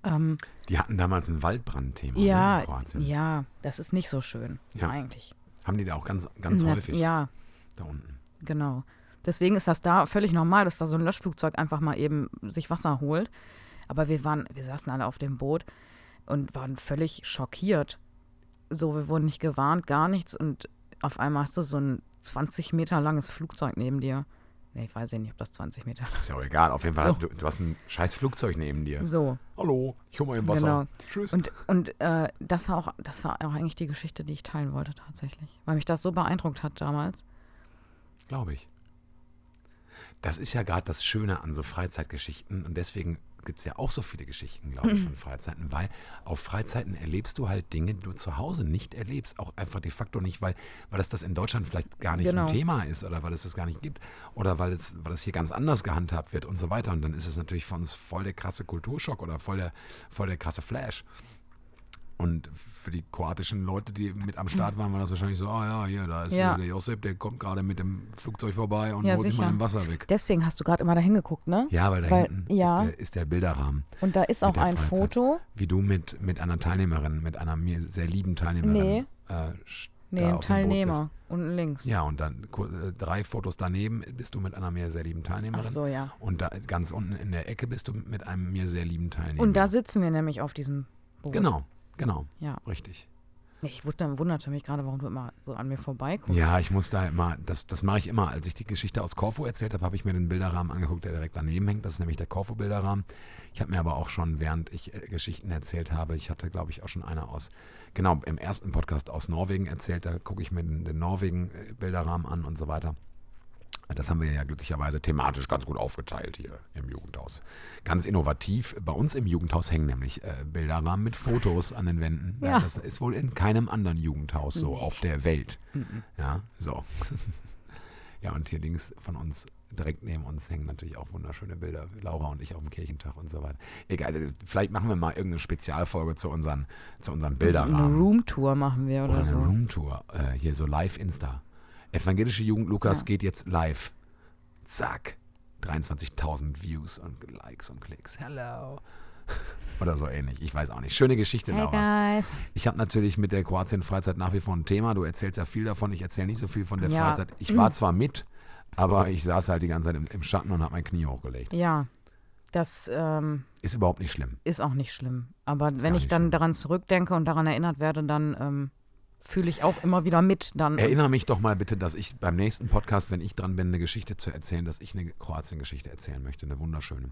Ähm, die hatten damals ein Waldbrandthema ne, ja, in Kroatien. Ja, das ist nicht so schön, ja. eigentlich. Haben die da auch ganz, ganz Na, häufig? Ja. Da unten. Genau. Deswegen ist das da völlig normal, dass da so ein Löschflugzeug einfach mal eben sich Wasser holt. Aber wir waren, wir saßen alle auf dem Boot und waren völlig schockiert. So, wir wurden nicht gewarnt, gar nichts. Und auf einmal hast du so ein 20 Meter langes Flugzeug neben dir. Nee, ich weiß ja nicht, ob das 20 Meter ist. Ist ja auch egal. Auf jeden Fall, so. du, du, hast ein scheiß Flugzeug neben dir. So. Hallo, ich hole mal im Wasser. Genau. Tschüss. Und, und äh, das, war auch, das war auch eigentlich die Geschichte, die ich teilen wollte tatsächlich. Weil mich das so beeindruckt hat damals. Glaube ich. Das ist ja gerade das Schöne an so Freizeitgeschichten. Und deswegen gibt es ja auch so viele Geschichten, glaube ich, von Freizeiten, weil auf Freizeiten erlebst du halt Dinge, die du zu Hause nicht erlebst. Auch einfach de facto nicht, weil, weil das, das in Deutschland vielleicht gar nicht genau. ein Thema ist oder weil es das gar nicht gibt oder weil es, weil es hier ganz anders gehandhabt wird und so weiter. Und dann ist es natürlich für uns voll der krasse Kulturschock oder voll der, voll der krasse Flash. Und für die kroatischen Leute, die mit am Start waren, war das wahrscheinlich so, ah ja, hier, da ist ja. der Josip, der kommt gerade mit dem Flugzeug vorbei und ja, holt sich mal im Wasser weg. Deswegen hast du gerade immer da hingeguckt, ne? Ja, weil da weil, hinten ja. ist, der, ist, der, Bilderrahmen. Und da ist auch ein Freizeit. Foto. Wie du mit, mit einer Teilnehmerin, mit einer mir sehr lieben Teilnehmerin. Nee. Äh, Nee, ein Teilnehmer unten links. Ja, und dann äh, drei Fotos daneben bist du mit einer mir sehr lieben Teilnehmerin. Ach so, ja. Und da, ganz unten in der Ecke bist du mit einem mir sehr lieben Teilnehmer. Und da sitzen wir nämlich auf diesem Boot. Genau, genau. Ja. Richtig. Ich wunderte mich gerade, warum du immer so an mir vorbeikommst. Ja, ich muss da immer, das, das mache ich immer. Als ich die Geschichte aus Korfu erzählt habe, habe ich mir den Bilderrahmen angeguckt, der direkt daneben hängt. Das ist nämlich der Korfu-Bilderrahmen. Ich habe mir aber auch schon, während ich äh, Geschichten erzählt habe, ich hatte, glaube ich, auch schon eine aus, genau, im ersten Podcast aus Norwegen erzählt. Da gucke ich mir den, den Norwegen-Bilderrahmen an und so weiter. Das haben wir ja glücklicherweise thematisch ganz gut aufgeteilt hier im Jugendhaus. Ganz innovativ. Bei uns im Jugendhaus hängen nämlich äh, Bilderrahmen mit Fotos an den Wänden. Ja. Ja, das ist wohl in keinem anderen Jugendhaus so auf der Welt. Mhm. Ja, so. *laughs* ja, und hier links von uns, direkt neben uns, hängen natürlich auch wunderschöne Bilder. Laura und ich auf dem Kirchentag und so weiter. Egal, vielleicht machen wir mal irgendeine Spezialfolge zu unseren, zu unseren Bilderrahmen. Eine Roomtour machen wir oder, oder eine so. Eine Roomtour. Äh, hier so live Insta. Evangelische Jugend Lukas ja. geht jetzt live. Zack. 23.000 Views und Likes und Klicks. Hello. *laughs* Oder so ähnlich. Ich weiß auch nicht. Schöne Geschichte, hey Laura. Guys. Ich habe natürlich mit der Kroatien-Freizeit nach wie vor ein Thema. Du erzählst ja viel davon. Ich erzähle nicht so viel von der ja. Freizeit. Ich war zwar mit, aber ich saß halt die ganze Zeit im, im Schatten und habe mein Knie hochgelegt. Ja. Das ähm, ist überhaupt nicht schlimm. Ist auch nicht schlimm. Aber ist wenn ich dann schlimm. daran zurückdenke und daran erinnert werde, dann ähm, fühle ich auch immer wieder mit. Dann. Erinnere mich doch mal bitte, dass ich beim nächsten Podcast, wenn ich dran bin, eine Geschichte zu erzählen, dass ich eine Kroatien-Geschichte erzählen möchte, eine wunderschöne.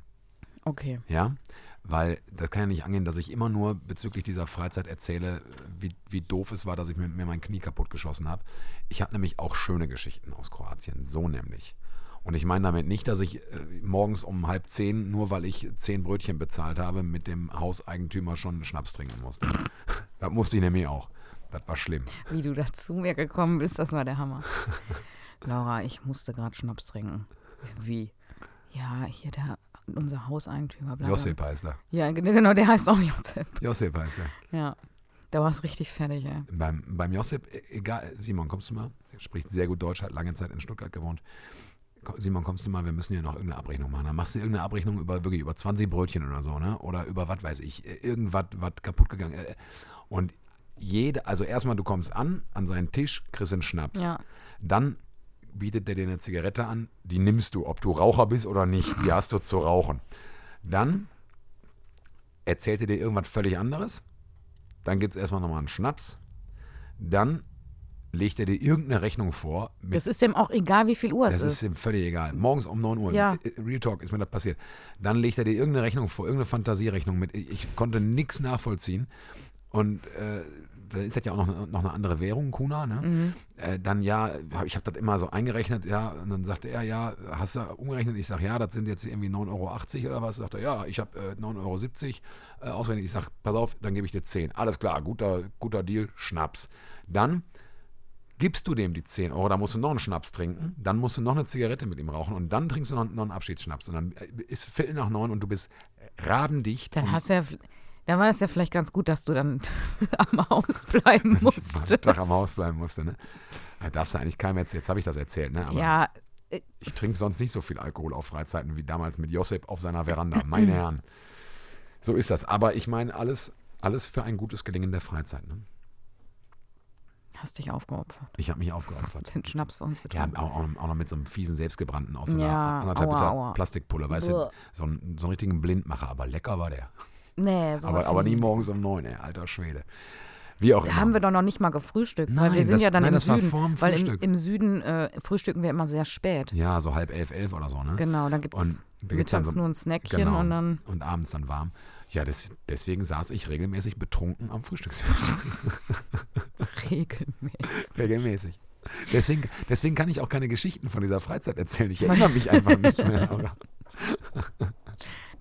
Okay. Ja, weil das kann ja nicht angehen, dass ich immer nur bezüglich dieser Freizeit erzähle, wie, wie doof es war, dass ich mir, mir mein Knie kaputt geschossen habe. Ich habe nämlich auch schöne Geschichten aus Kroatien, so nämlich. Und ich meine damit nicht, dass ich äh, morgens um halb zehn, nur weil ich zehn Brötchen bezahlt habe, mit dem Hauseigentümer schon Schnaps trinken musste. *laughs* das musste ich nämlich auch. Das war schlimm. Wie du da zu mir gekommen bist, das war der Hammer. *laughs* Laura, ich musste gerade Schnaps trinken. Wie? Ja, hier der, unser Hauseigentümer. bla, bla. Josip heißt er. Ja, ge- genau, der heißt auch Josep. Josip heißt er. Ja. Da war es richtig fertig, ey. Beim, beim Josip, e- egal, Simon, kommst du mal? Er spricht sehr gut Deutsch, hat lange Zeit in Stuttgart gewohnt. Simon, kommst du mal? Wir müssen hier noch irgendeine Abrechnung machen. Dann machst du irgendeine Abrechnung über wirklich über 20 Brötchen oder so, ne? Oder über was weiß ich, äh, irgendwas, was kaputt gegangen. äh, Und jede, also erstmal, du kommst an, an seinen Tisch, kriegst einen Schnaps. Ja. Dann bietet der dir eine Zigarette an, die nimmst du, ob du Raucher bist oder nicht, die hast du zu rauchen. Dann erzählt er dir irgendwas völlig anderes. Dann gibt es erstmal nochmal einen Schnaps. Dann legt er dir irgendeine Rechnung vor. Das ist dem auch egal, wie viel Uhr es das ist ist. ihm völlig egal. Morgens um 9 Uhr, Ja. äh, Real Talk, ist mir das passiert. Dann legt er dir irgendeine Rechnung vor, irgendeine Fantasierechnung mit. Ich konnte nichts nachvollziehen. Und äh, da ist das ja auch noch, noch eine andere Währung, Kuna, ne? Mhm. Äh, dann ja, hab, ich habe das immer so eingerechnet, ja, und dann sagte er, ja, hast du umgerechnet? Ich sage, ja, das sind jetzt irgendwie 9,80 Euro oder was? Sagt er, ja, ich habe äh, 9,70 Euro äh, ausgerechnet. Ich sage, pass auf, dann gebe ich dir 10. Alles klar, guter, guter Deal, Schnaps. Dann gibst du dem die 10 Euro, da musst du noch einen Schnaps trinken, dann musst du noch eine Zigarette mit ihm rauchen und dann trinkst du noch, noch einen Abschiedsschnaps. Und dann äh, ist Viertel nach neun und du bist rabendicht. Dann hast du ja, dann war das ja vielleicht ganz gut, dass du dann *laughs* am Haus bleiben musstest. Tag am Haus bleiben musste. Ne? Da darfst du eigentlich keinem erzählen. Jetzt habe ich das erzählt, ne? aber Ja, ich trinke sonst nicht so viel Alkohol auf Freizeiten wie damals mit Josep auf seiner Veranda. Meine *clears throat* Herren. So ist das. Aber ich meine, alles, alles für ein gutes Gelingen der Freizeit. Ne? hast dich aufgeopfert. Ich habe mich aufgeopfert. Den Schnaps für uns Ja, getrunken. auch, auch, auch noch mit so einem fiesen Selbstgebrannten aus so einer Ja, anderthalb Liter. Plastikpulle. Weißt du, so, einen- so einen richtigen Blindmacher. Aber lecker war der. Nee, so Aber, aber nie morgens um neun, ey, alter Schwede. Wie auch Da immer. haben wir doch noch nicht mal gefrühstückt, weil Nein, wir sind das- ja dann nein, im das war Süden. weil im, im Süden äh, frühstücken wir immer sehr spät. ja, so halb elf, elf oder so, ne? Genau, dann gibt es mittags so- nur ein Snackchen Genau. und dann. und abends dann warm. Ja, des, deswegen saß ich regelmäßig betrunken am Frühstückstisch. *laughs* Regelmäßig. regelmäßig. Deswegen, deswegen kann ich auch keine Geschichten von dieser Freizeit erzählen. Ich *laughs* erinnere mich einfach nicht mehr.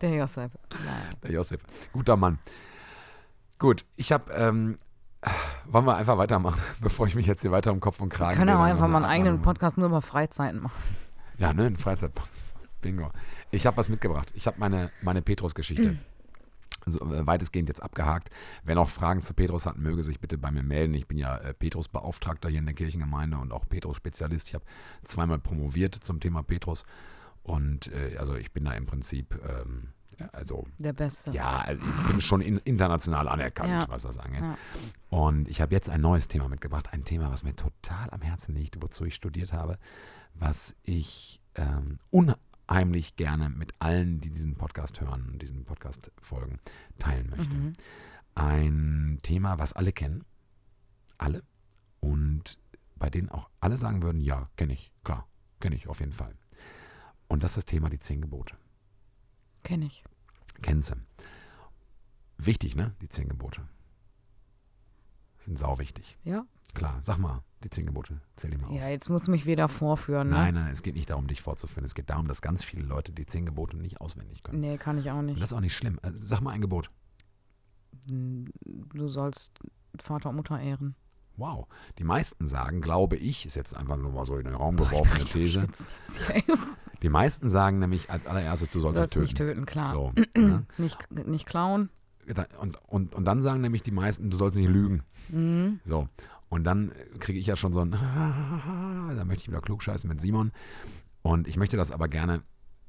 Der Josef. Nein. Der Josip. Guter Mann. Gut, ich habe, ähm, wollen wir einfach weitermachen, *laughs* bevor ich mich jetzt hier weiter um Kopf und Kragen Wir können auch einfach mal einen eigenen Podcast nur über Freizeiten machen. Ja, ne, ein Freizeit. Bingo. Ich habe was mitgebracht. Ich habe meine, meine Petrus-Geschichte. *clears throat* So, äh, weitestgehend jetzt abgehakt. Wer noch Fragen zu Petrus hat, möge sich bitte bei mir melden. Ich bin ja äh, Petrus-Beauftragter hier in der Kirchengemeinde und auch Petrus-Spezialist. Ich habe zweimal promoviert zum Thema Petrus. Und äh, also ich bin da im Prinzip, ähm, also Der Beste. ja, also ich bin schon in, international anerkannt, Ja. was das angeht. Ja. Und ich habe jetzt ein neues Thema mitgebracht. Ein Thema, was mir total am Herzen liegt, wozu ich studiert habe, was ich ähm, unheimlich gerne mit allen, die diesen Podcast hören und diesen Podcast folgen, teilen möchte. Mhm. Ein Thema, was alle kennen. Alle. Und bei denen auch alle sagen würden, ja, kenne ich, klar, kenne ich auf jeden Fall. Und das ist das Thema die zehn Gebote. Kenn ich. Kennen sie. Wichtig, ne? Die zehn Gebote. Sind sau wichtig. Ja? Klar, sag mal, die zehn Gebote, zähl die mal auf. Ja, jetzt muss mich wieder vorführen, ne? Nein, nein, es geht nicht darum, dich vorzuführen. Es geht darum, dass ganz viele Leute die zehn Gebote nicht auswendig können. Nee, kann ich auch Und nicht. das ist auch nicht schlimm. Also, sag mal ein Gebot. Du sollst Vater und Mutter ehren. Wow. Die meisten sagen, glaube ich, ist jetzt einfach nur mal so in den Raum geworfene These. *laughs* Die meisten sagen nämlich als allererstes, du Du sollst, sollst nicht nicht töten. töten, klar. So, *clears throat* ne? Nicht, nicht klauen. und, und, und dann sagen nämlich die meisten, du sollst nicht lügen. Mhm. So. Und dann kriege ich ja schon so ein, *laughs* da möchte ich wieder klugscheißen mit Simon. Und ich möchte das aber gerne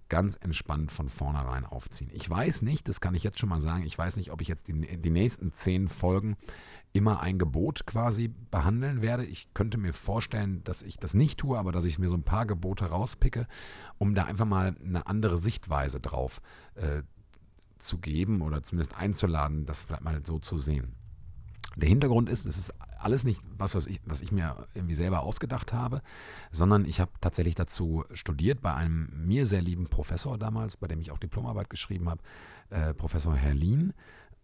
ganz entspannt von vornherein aufziehen. Ich weiß nicht, das kann ich jetzt schon mal sagen, ich weiß nicht, ob ich jetzt die, die nächsten zehn Folgen immer ein Gebot quasi behandeln werde. Ich könnte mir vorstellen, dass ich das nicht tue, aber dass ich mir so ein paar Gebote rauspicke, um da einfach mal eine andere Sichtweise drauf äh, zu geben oder zumindest einzuladen, das vielleicht mal so zu sehen. Der Hintergrund ist, es ist alles nicht was, was ich, was ich mir irgendwie selber ausgedacht habe, sondern ich habe tatsächlich dazu studiert bei einem mir sehr lieben Professor damals, bei dem ich auch Diplomarbeit geschrieben habe, äh, Professor Herlin.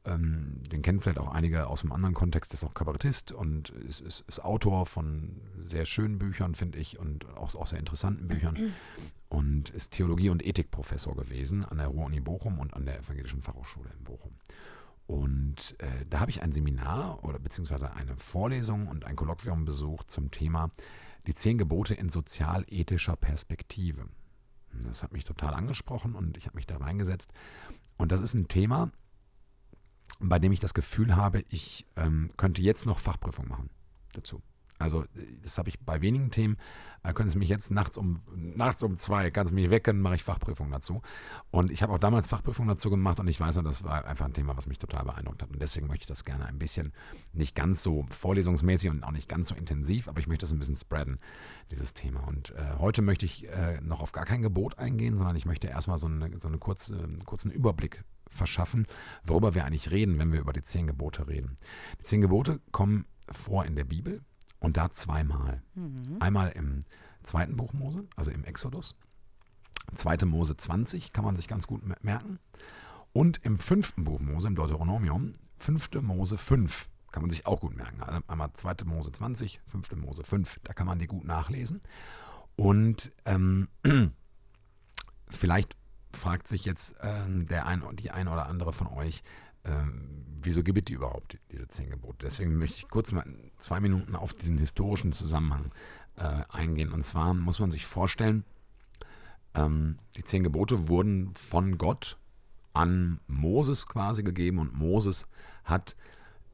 Ähm, den kennen vielleicht auch einige aus einem anderen Kontext, ist auch Kabarettist und ist, ist, ist Autor von sehr schönen Büchern, finde ich, und auch, auch sehr interessanten Büchern. *clears throat* Und ist Theologie- und Ethikprofessor gewesen an der Ruhr-Uni Bochum und an der Evangelischen Fachhochschule in Bochum. Und äh, da habe ich ein Seminar oder beziehungsweise eine Vorlesung und ein Kolloquium besucht zum Thema die zehn Gebote in sozialethischer Perspektive. Das hat mich total angesprochen und ich habe mich da reingesetzt. Und das ist ein Thema, bei dem ich das Gefühl habe, ich ähm, könnte jetzt noch Fachprüfung machen dazu. Also das habe ich bei wenigen Themen. Da können Sie mich jetzt nachts um nachts um zwei, kannst mich wecken, mache ich Fachprüfung dazu. Und ich habe auch damals Fachprüfung dazu gemacht und ich weiß noch, das war einfach ein Thema, was mich total beeindruckt hat. Und deswegen möchte ich das gerne ein bisschen, nicht ganz so vorlesungsmäßig und auch nicht ganz so intensiv, aber ich möchte das ein bisschen spreaden, dieses Thema. Und äh, heute möchte ich äh, noch auf gar kein Gebot eingehen, sondern ich möchte erstmal so, eine, so einen kurzen Überblick verschaffen, worüber wir eigentlich reden, wenn wir über die zehn Gebote reden. Die zehn Gebote kommen vor in der Bibel und da zweimal. Mhm. Einmal im zweiten Buch Mose, also im Exodus. Zweite Mose 20 kann man sich ganz gut merken. Und im fünften Buch Mose, im Deuteronomium, fünfte Mose 5, kann man sich auch gut merken. Also einmal zweite Mose 20, fünfte Mose 5, da kann man die gut nachlesen. Und ähm, *clears throat* vielleicht fragt sich jetzt ähm, der ein, die eine oder andere von euch, ähm, wieso gibt die überhaupt, diese zehn Gebote? Deswegen möchte ich kurz mal zwei Minuten auf diesen historischen Zusammenhang äh, eingehen. Und zwar muss man sich vorstellen, ähm, die zehn Gebote wurden von Gott an Moses quasi gegeben und Moses hat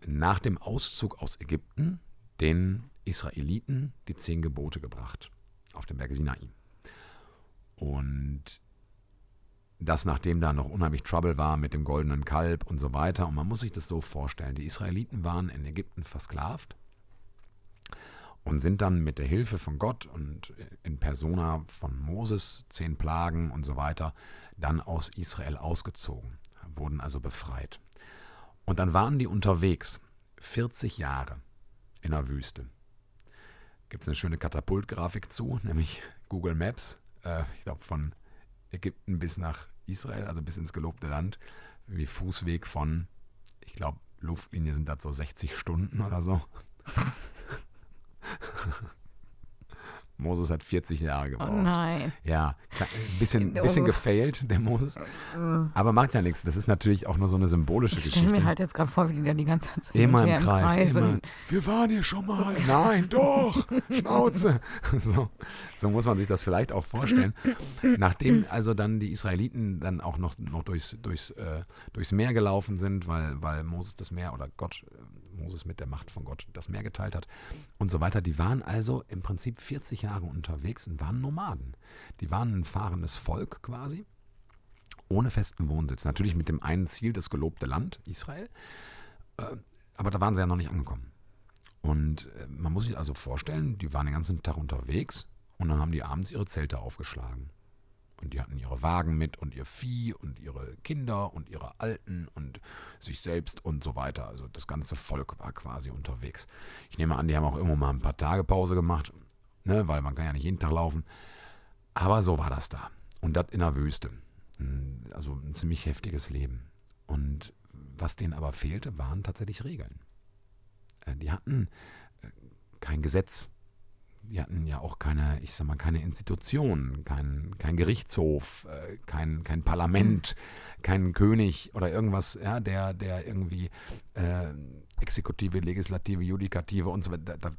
nach dem Auszug aus Ägypten den Israeliten die zehn Gebote gebracht auf dem Berg Sinai. Und das nachdem da noch unheimlich Trouble war mit dem goldenen Kalb und so weiter. Und man muss sich das so vorstellen. Die Israeliten waren in Ägypten versklavt und sind dann mit der Hilfe von Gott und in Persona von Moses, zehn Plagen und so weiter, dann aus Israel ausgezogen, wurden also befreit. Und dann waren die unterwegs, 40 Jahre in der Wüste. Gibt es eine schöne Katapultgrafik zu, nämlich Google Maps, äh, ich glaube von Ägypten bis nach Israel, also bis ins gelobte Land, wie Fußweg von, ich glaube, Luftlinie sind das so 60 Stunden oder so. *laughs* Moses hat 40 Jahre gebraucht. Oh nein. Ja, ein bisschen, bisschen gefailt, der Moses. Aber macht ja nichts. Das ist natürlich auch nur so eine symbolische ich Geschichte. Ich stelle mir halt jetzt gerade vor, wie die da die ganze Zeit so Immer im Kreis. Im Kreis immer. Wir waren hier schon mal. Nein, doch. Schnauze. *laughs* So, so muss man sich das vielleicht auch vorstellen. Nachdem also dann die Israeliten dann auch noch, noch durchs, durchs, äh, durchs Meer gelaufen sind, weil, weil Moses das Meer oder Gott Moses mit der Macht von Gott das Meer geteilt hat und so weiter. Die waren also im Prinzip 40 Jahre unterwegs und waren Nomaden. Die waren ein fahrendes Volk quasi, ohne festen Wohnsitz. Natürlich mit dem einen Ziel, das gelobte Land, Israel. Äh, aber da waren sie ja noch nicht angekommen. Und äh, man muss sich also vorstellen, die waren den ganzen Tag unterwegs und dann haben die abends ihre Zelte aufgeschlagen. Und die hatten ihre Wagen mit und ihr Vieh und ihre Kinder und ihre Alten und sich selbst und so weiter. Also das ganze Volk war quasi unterwegs. Ich nehme an, die haben auch irgendwo mal ein paar Tage Pause gemacht, ne, weil man kann ja nicht jeden Tag laufen. Aber so war das da. Und das in der Wüste. Also ein ziemlich heftiges Leben. Und was denen aber fehlte, waren tatsächlich Regeln. Äh, die hatten äh, kein Gesetz die hatten ja auch keine, ich sag mal, keine Institutionen, kein, kein Gerichtshof, äh, kein, kein Parlament, kein König oder irgendwas, ja, der, der irgendwie äh, Exekutive, Legislative, Judikative und so weiter, da, da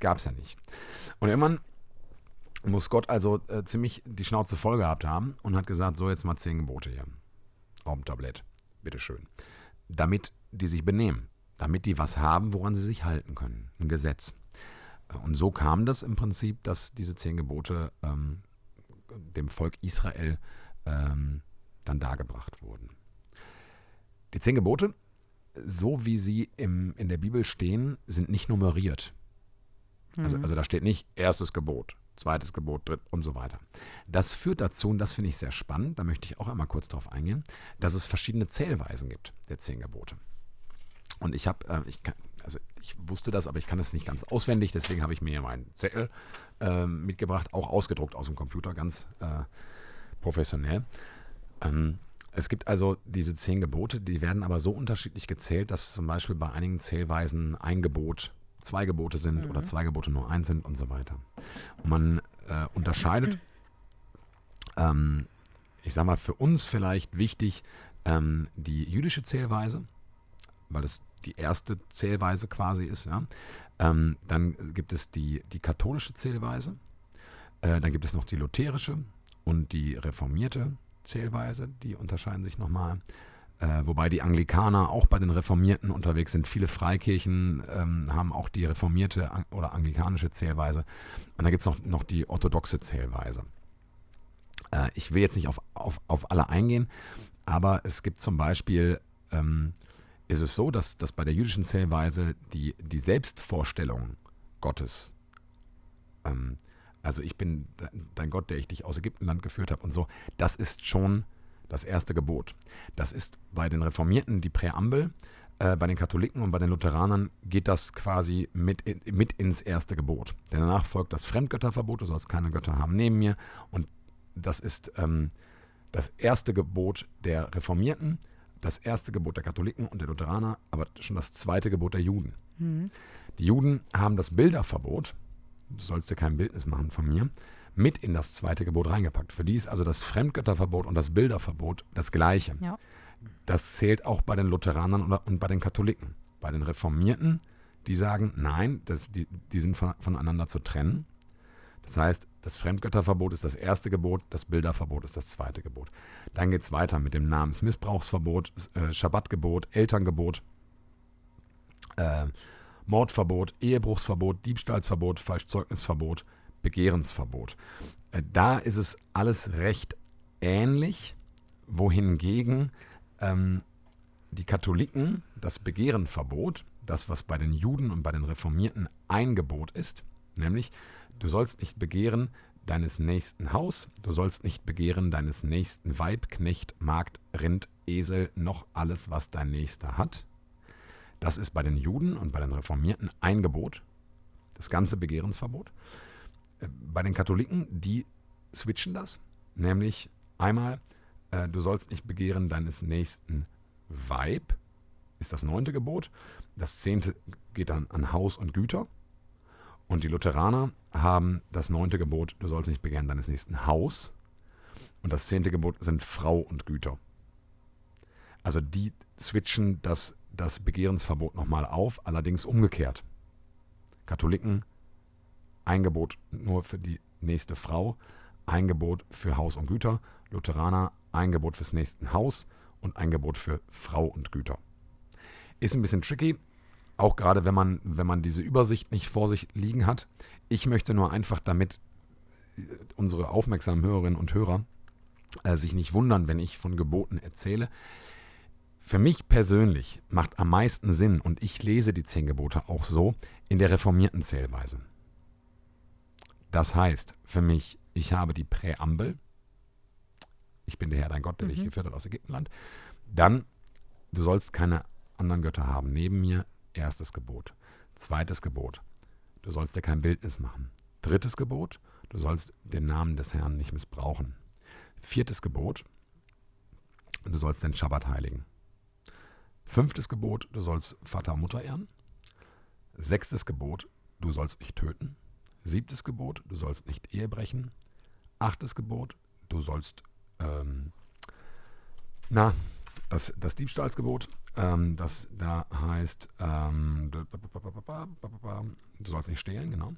gab es ja nicht. Und irgendwann muss Gott also äh, ziemlich die Schnauze voll gehabt haben und hat gesagt, so jetzt mal zehn Gebote hier. Auf dem Tablett, bitteschön. Damit die sich benehmen, damit die was haben, woran sie sich halten können. Ein Gesetz. Und so kam das im Prinzip, dass diese zehn Gebote ähm, dem Volk Israel ähm, dann dargebracht wurden. Die zehn Gebote, so wie sie im, in der Bibel stehen, sind nicht nummeriert. Also, mhm. also da steht nicht erstes Gebot, zweites Gebot, dritt und so weiter. Das führt dazu, und das finde ich sehr spannend, da möchte ich auch einmal kurz darauf eingehen, dass es verschiedene Zählweisen gibt der zehn Gebote. Und ich habe, äh, ich kann, also ich wusste das, aber ich kann es nicht ganz auswendig, deswegen habe ich mir meinen Zettel äh, mitgebracht, auch ausgedruckt aus dem Computer, ganz äh, professionell. Ähm, es gibt also diese zehn Gebote, die werden aber so unterschiedlich gezählt, dass zum Beispiel bei einigen Zählweisen ein Gebot zwei Gebote sind mhm. oder zwei Gebote nur eins sind und so weiter. Und man äh, unterscheidet, *clears throat* ähm, ich sage mal, für uns vielleicht wichtig, ähm, die jüdische Zählweise, weil es die erste Zählweise quasi ist. Ja. Ähm, dann gibt es die, die katholische Zählweise, äh, dann gibt es noch die lutherische und die reformierte Zählweise, die unterscheiden sich nochmal. Äh, wobei die Anglikaner auch bei den Reformierten unterwegs sind. Viele Freikirchen ähm, haben auch die reformierte oder anglikanische Zählweise. Und dann gibt es noch, noch die orthodoxe Zählweise. Äh, ich will jetzt nicht auf, auf, auf alle eingehen, aber es gibt zum Beispiel, ähm, ist es so, dass, dass bei der jüdischen Zählweise die, die Selbstvorstellung Gottes, ähm, also ich bin dein Gott, der ich dich aus Ägyptenland geführt habe und so, das ist schon das erste Gebot. Das ist bei den Reformierten die Präambel, äh, bei den Katholiken und bei den Lutheranern geht das quasi mit, mit ins erste Gebot. Denn danach folgt das Fremdgötterverbot, du sollst keine Götter haben neben mir und das ist ähm, das erste Gebot der Reformierten, das erste Gebot der Katholiken und der Lutheraner, aber schon das zweite Gebot der Juden. Mhm. Die Juden haben das Bilderverbot, du sollst dir kein Bildnis machen von mir, mit in das zweite Gebot reingepackt. Für die ist also das Fremdgötterverbot und das Bilderverbot das gleiche. Ja. Das zählt auch bei den Lutheranern und bei den Katholiken. Bei den Reformierten, die sagen, nein, das, die, die sind von, voneinander zu trennen. Das heißt, das Fremdgötterverbot ist das erste Gebot, das Bilderverbot ist das zweite Gebot. Dann geht es weiter mit dem Namensmissbrauchsverbot, äh, Schabbatgebot, Elterngebot, äh, Mordverbot, Ehebruchsverbot, Diebstahlsverbot, Falschzeugnisverbot, Begehrensverbot. Äh, da ist es alles recht ähnlich, wohingegen ähm, die Katholiken das Begehrenverbot, das was bei den Juden und bei den Reformierten ein Gebot ist, nämlich Du sollst nicht begehren deines nächsten Haus, du sollst nicht begehren deines nächsten Weib, Knecht, Magd, Rind, Esel, noch alles, was dein Nächster hat. Das ist bei den Juden und bei den Reformierten ein Gebot, das ganze Begehrensverbot. Äh, bei den Katholiken, die switchen das, nämlich einmal, äh, du sollst nicht begehren deines nächsten Weib, ist das neunte Gebot. Das zehnte geht dann an Haus und Güter. Und die Lutheraner haben das neunte Gebot, du sollst nicht begehren deines nächsten Haus. Und das zehnte Gebot sind Frau und Güter. Also die switchen das, das Begehrensverbot nochmal auf, allerdings umgekehrt. Katholiken ein Gebot nur für die nächste Frau, ein Gebot für Haus und Güter, Lutheraner ein Gebot fürs nächsten Haus und ein Gebot für Frau und Güter. Ist ein bisschen tricky, auch gerade wenn man, wenn man diese Übersicht nicht vor sich liegen hat. Ich möchte nur einfach damit unsere aufmerksamen Hörerinnen und Hörer äh, sich nicht wundern, wenn ich von Geboten erzähle. Für mich persönlich macht am meisten Sinn, und ich lese die zehn Gebote auch so, in der reformierten Zählweise. Das heißt für mich, ich habe die Präambel, ich bin der Herr dein Gott, der mhm. dich geführt hat aus Ägyptenland. Dann, du sollst keine anderen Götter haben neben mir, Erstes Gebot. Zweites Gebot. Du sollst dir kein Bildnis machen. Drittes Gebot. Du sollst den Namen des Herrn nicht missbrauchen. Viertes Gebot. Du sollst den Schabbat heiligen. Fünftes Gebot. Du sollst Vater und Mutter ehren. Sechstes Gebot. Du sollst nicht töten. Siebtes Gebot. Du sollst nicht Ehe brechen. Achtes Gebot. Du sollst, ähm, na, das, das Diebstahlsgebot. Ähm, das da heißt, ähm, du sollst nicht stehlen, genau.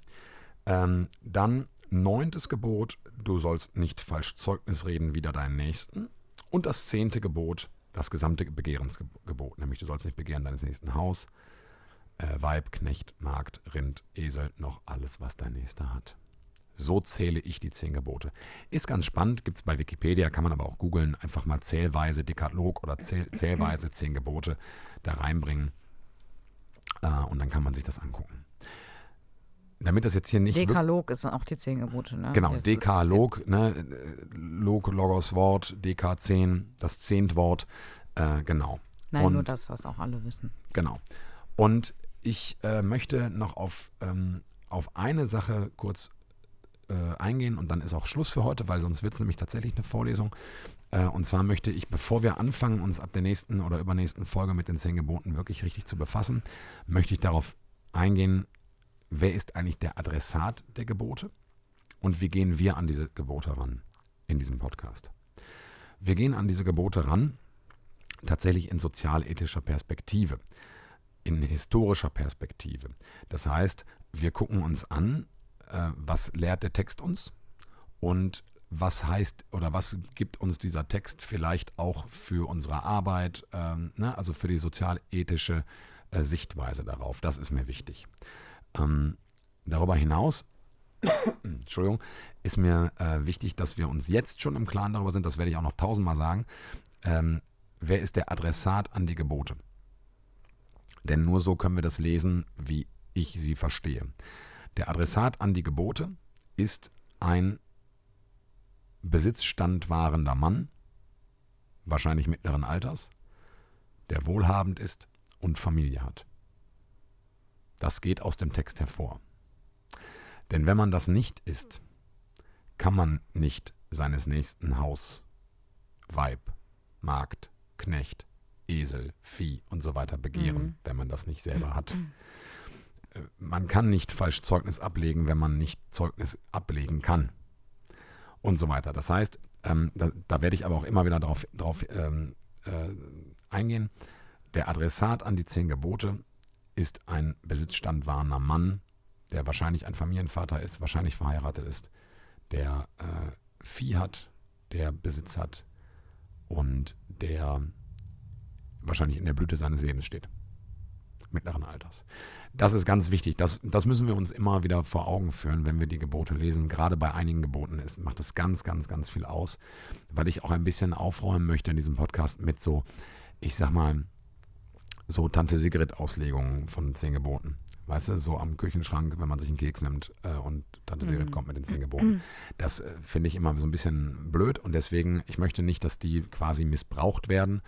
Ähm, dann neuntes Gebot, du sollst nicht falsch Zeugnis reden wider deinen Nächsten. Und das zehnte Gebot, das gesamte Begehrensgebot, nämlich du sollst nicht begehren deines nächsten Haus, äh, Weib, Knecht, Magd, Rind, Esel, noch alles, was dein Nächster hat. So zähle ich die zehn Gebote. Ist ganz spannend, gibt es bei Wikipedia, kann man aber auch googeln, einfach mal Zählweise Dekalog oder Zähl *laughs* Zählweise zehn Gebote da reinbringen. Äh, und dann kann man sich das angucken. Damit das jetzt hier nicht. Dekalog ist auch die zehn Gebote, ne? Genau, jetzt Dekalog, ne? Log, Logos Wort, DK10, das Zehntwort, äh, genau. Nein, und, nur das, was auch alle wissen. Genau. Und ich äh, möchte noch auf, ähm, auf eine Sache kurz äh, eingehen und dann ist auch Schluss für heute, weil sonst wird es nämlich tatsächlich eine Vorlesung. Äh, und zwar möchte ich, bevor wir anfangen, uns ab der nächsten oder übernächsten Folge mit den zehn Geboten wirklich richtig zu befassen, möchte ich darauf eingehen, wer ist eigentlich der Adressat der Gebote und wie gehen wir an diese Gebote ran in diesem Podcast. Wir gehen an diese Gebote ran tatsächlich in sozialethischer Perspektive, in historischer Perspektive. Das heißt, wir gucken uns an, äh, was lehrt der Text uns und was heißt oder was gibt uns dieser Text vielleicht auch für unsere Arbeit, ähm, ne? also für die sozialethische äh, Sichtweise darauf. Das ist mir wichtig. Ähm, darüber hinaus, *coughs* Entschuldigung, ist mir äh, wichtig, dass wir uns jetzt schon im Klaren darüber sind, das werde ich auch noch tausendmal sagen, ähm, wer ist der Adressat an die Gebote? Denn nur so können wir das lesen, wie ich sie verstehe. Der Adressat an die Gebote ist ein Besitzstand wahrender Mann, wahrscheinlich mittleren Alters, der wohlhabend ist und Familie hat. Das geht aus dem Text hervor. Denn wenn man das nicht ist, kann man nicht seines nächsten Haus, Weib, Magd, Knecht, Esel, Vieh und so weiter begehren, mhm. wenn man das nicht selber hat. *clears throat* Man kann nicht falsch Zeugnis ablegen, wenn man nicht Zeugnis ablegen kann. Und so weiter. Das heißt, ähm, da, da, werde ich aber auch immer wieder darauf drauf, ähm, äh, eingehen. Der Adressat an die zehn Gebote ist ein besitzstandwahrender Mann, der wahrscheinlich ein Familienvater ist, wahrscheinlich verheiratet ist, der äh, Vieh hat, der Besitz hat und der wahrscheinlich in der Blüte seines Lebens steht. Mittleren Alters. Das ist ganz wichtig. Das, das müssen wir uns immer wieder vor Augen führen, wenn wir die Gebote lesen. Gerade bei einigen Geboten ist, macht das ganz, ganz, ganz viel aus, weil ich auch ein bisschen aufräumen möchte in diesem Podcast mit so, ich sag mal, so Tante Sigrid-Auslegungen von zehn Geboten. Weißt du, so am Küchenschrank, wenn man sich einen Keks nimmt äh, und Tante Sigrid mhm. kommt mit den zehn Geboten. Das äh, finde ich immer so ein bisschen blöd und deswegen, ich möchte nicht, dass die quasi missbraucht werden.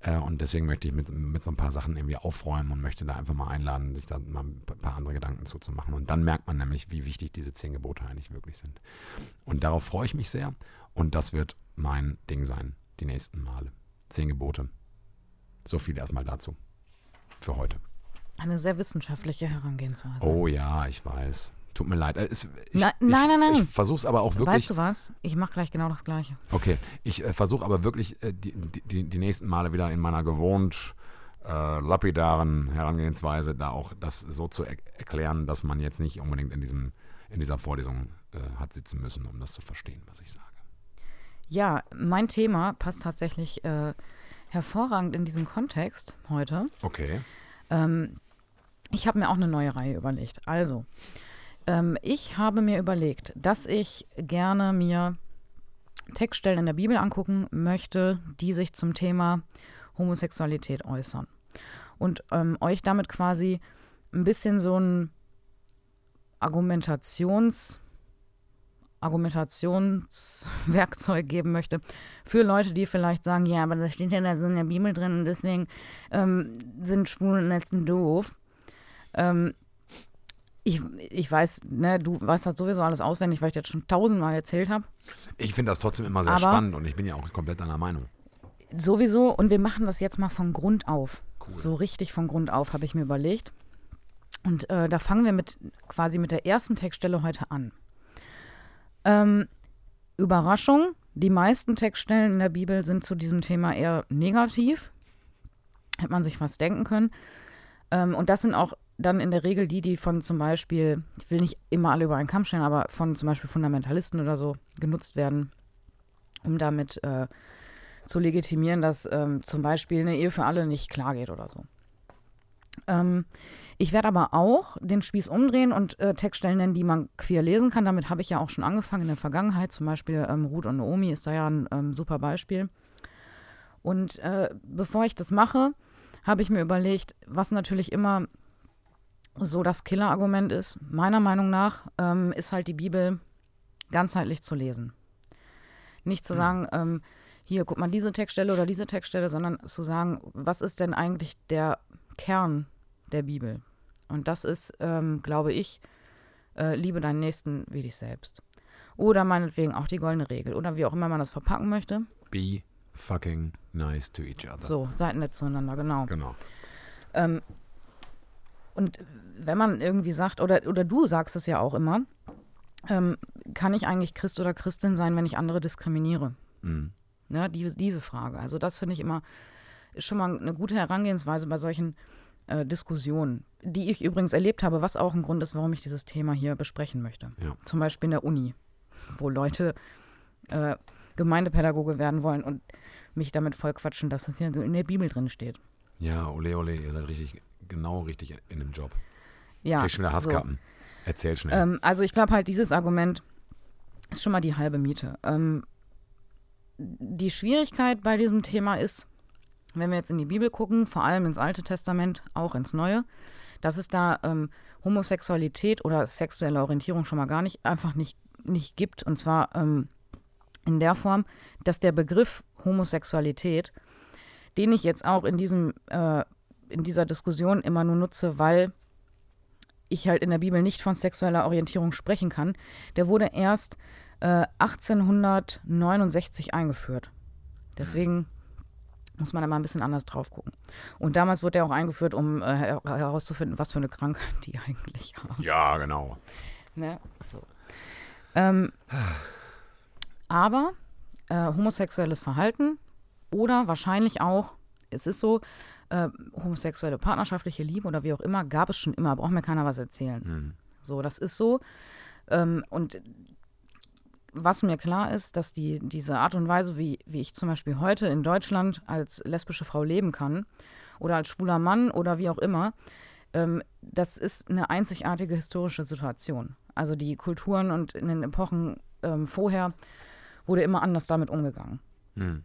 Äh, und deswegen möchte ich mit, mit so ein paar Sachen irgendwie aufräumen und möchte da einfach mal einladen, sich da mal ein paar andere Gedanken zuzumachen. Und dann merkt man nämlich, wie wichtig diese zehn Gebote eigentlich wirklich sind. Und darauf freue ich mich sehr. Und das wird mein Ding sein, die nächsten Male. Zehn Gebote. So viel erstmal dazu. Für heute. Eine sehr wissenschaftliche Herangehensweise. Oh ja, ich weiß. Tut mir leid. Äh, es, ich, nein, nein, nein, nein. Ich, ich versuche es aber auch wirklich. Weißt du was? Ich mache gleich genau das Gleiche. Okay, ich äh, versuche aber wirklich äh, die, die, die, nächsten Male wieder in meiner gewohnt äh, lapidaren Herangehensweise da auch das so zu er erklären, dass man jetzt nicht unbedingt in, diesem, in dieser Vorlesung äh, hat sitzen müssen, um das zu verstehen, was ich sage. Ja, mein Thema passt tatsächlich äh, hervorragend in diesen Kontext heute. Okay. Ähm, ich habe mir auch eine neue Reihe überlegt. Also, ähm, ich habe mir überlegt, dass ich gerne mir Textstellen in der Bibel angucken möchte, die sich zum Thema Homosexualität äußern. Und ähm, euch damit quasi ein bisschen so ein Argumentations- Argumentationswerkzeug geben möchte für Leute, die vielleicht sagen, ja, aber das steht ja da so in der Bibel drin und deswegen ähm, sind Schwulen und Lesben doof. Ähm, ich, ich weiß, ne, du weißt das sowieso alles auswendig, weil ich das schon tausendmal erzählt habe. Ich finde das trotzdem immer sehr Aber spannend und ich bin ja auch komplett deiner Meinung. Sowieso, und wir machen das jetzt mal von Grund auf. Cool. So richtig von Grund auf, habe ich mir überlegt. Und äh, da fangen wir mit quasi mit der ersten Textstelle heute an. Ähm, Überraschung, die meisten Textstellen in der Bibel sind zu diesem Thema eher negativ. Hätte man sich fast denken können. Ähm, und das sind auch dann in der Regel die, die von zum Beispiel, ich will nicht immer alle über einen Kamm stellen, aber von zum Beispiel Fundamentalisten oder so genutzt werden, um damit äh, zu legitimieren, dass ähm, zum Beispiel eine Ehe für alle nicht klar geht oder so. Ähm, ich werde aber auch den Spieß umdrehen und äh, Textstellen nennen, die man queer lesen kann. Damit habe ich ja auch schon angefangen in der Vergangenheit. Zum Beispiel ähm, Ruth und Naomi ist da ja ein ähm, super Beispiel. Und äh, bevor ich das mache, habe ich mir überlegt, was natürlich immer so das Killerargument ist, meiner Meinung nach, ähm, ist halt die Bibel ganzheitlich zu lesen. Nicht zu sagen, ähm, hier, guck mal diese Textstelle oder diese Textstelle, sondern zu sagen, was ist denn eigentlich der Kern der Bibel? Und das ist, ähm, glaube ich, äh, liebe deinen Nächsten wie dich selbst. Oder meinetwegen auch die goldene Regel oder wie auch immer man das verpacken möchte. Be fucking nice to each other. So, seid nett zueinander, genau. Genau. Ähm, und wenn man irgendwie sagt, oder, oder du sagst es ja auch immer, ähm, kann ich eigentlich Christ oder Christin sein, wenn ich andere diskriminiere? Mhm. Ja, die, diese Frage. Also das finde ich immer, ist schon mal eine gute Herangehensweise bei solchen äh, Diskussionen, die ich übrigens erlebt habe, was auch ein Grund ist, warum ich dieses Thema hier besprechen möchte. Ja. Zum Beispiel in der Uni, wo Leute äh, Gemeindepädagoge werden wollen und mich damit vollquatschen, dass das ja so in der Bibel drin steht. Ja, ole, ole, ihr seid richtig, genau richtig in dem Job. Ja, Krieg schon wieder so. Hasskappen. Erzähl schnell. Ähm, also ich glaube halt, dieses Argument ist schon mal die halbe Miete. Ähm, die Schwierigkeit bei diesem Thema ist, wenn wir jetzt in die Bibel gucken, vor allem ins Alte Testament, auch ins Neue, dass es da ähm, Homosexualität oder sexuelle Orientierung schon mal gar nicht, einfach nicht, nicht gibt. Und zwar ähm, in der Form, dass der Begriff Homosexualität, den ich jetzt auch in, diesem, äh, in dieser Diskussion immer nur nutze, weil ich halt in der Bibel nicht von sexueller Orientierung sprechen kann, der wurde erst äh, 1869 eingeführt. Deswegen muss man da mal ein bisschen anders drauf gucken. Und damals wurde er auch eingeführt, um äh, her- herauszufinden, was für eine Krankheit die *laughs* eigentlich haben. ja, genau. Ne? So. Ähm, aber äh, homosexuelles Verhalten oder wahrscheinlich auch, es ist so, äh, homosexuelle partnerschaftliche Liebe oder wie auch immer, gab es schon immer, braucht mir keiner was erzählen. Hm. So, das ist so. Ähm, und was mir klar ist, dass die, diese Art und Weise, wie, wie ich zum Beispiel heute in Deutschland als lesbische Frau leben kann oder als schwuler Mann oder wie auch immer, ähm, das ist eine einzigartige historische Situation. Also die Kulturen und in den Epochen ähm, vorher wurde immer anders damit umgegangen. Hm.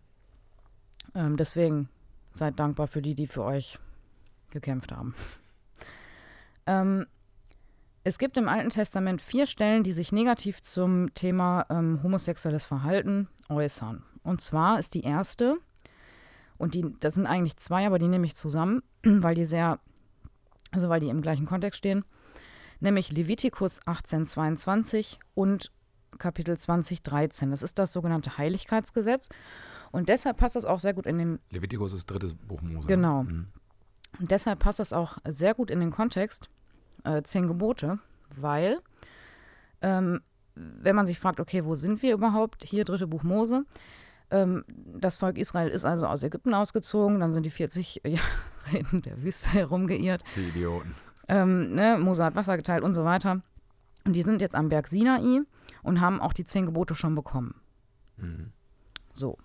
Ähm, deswegen seid dankbar für die, die für euch gekämpft haben. ähm, es gibt im Alten Testament vier Stellen, die sich negativ zum Thema ähm, homosexuelles Verhalten äußern. Und zwar ist die erste, und die, das sind eigentlich zwei, aber die nehme ich zusammen, *clears throat* weil die sehr, also weil die im gleichen Kontext stehen, nämlich Levitikus 1822 und Kapitel 2013. Das ist das sogenannte Heiligkeitsgesetz. Und deshalb passt das auch sehr gut in den Levitikus ist drittes Buch Mose. Genau. Hm. Und deshalb passt das auch sehr gut in den Kontext äh, Zehn Gebote, weil ähm, wenn man sich fragt, okay, wo sind wir überhaupt? Hier dritte Buch Mose. Ähm, das Volk Israel ist also aus Ägypten ausgezogen, dann sind die 40 *laughs* Jahre in der Wüste herumgeirrt. Die Idioten. Ähm, ne, Mose hat Wasser geteilt und so weiter. Und die sind jetzt am Berg Sinai und haben auch die zehn Gebote schon bekommen. Mhm. So.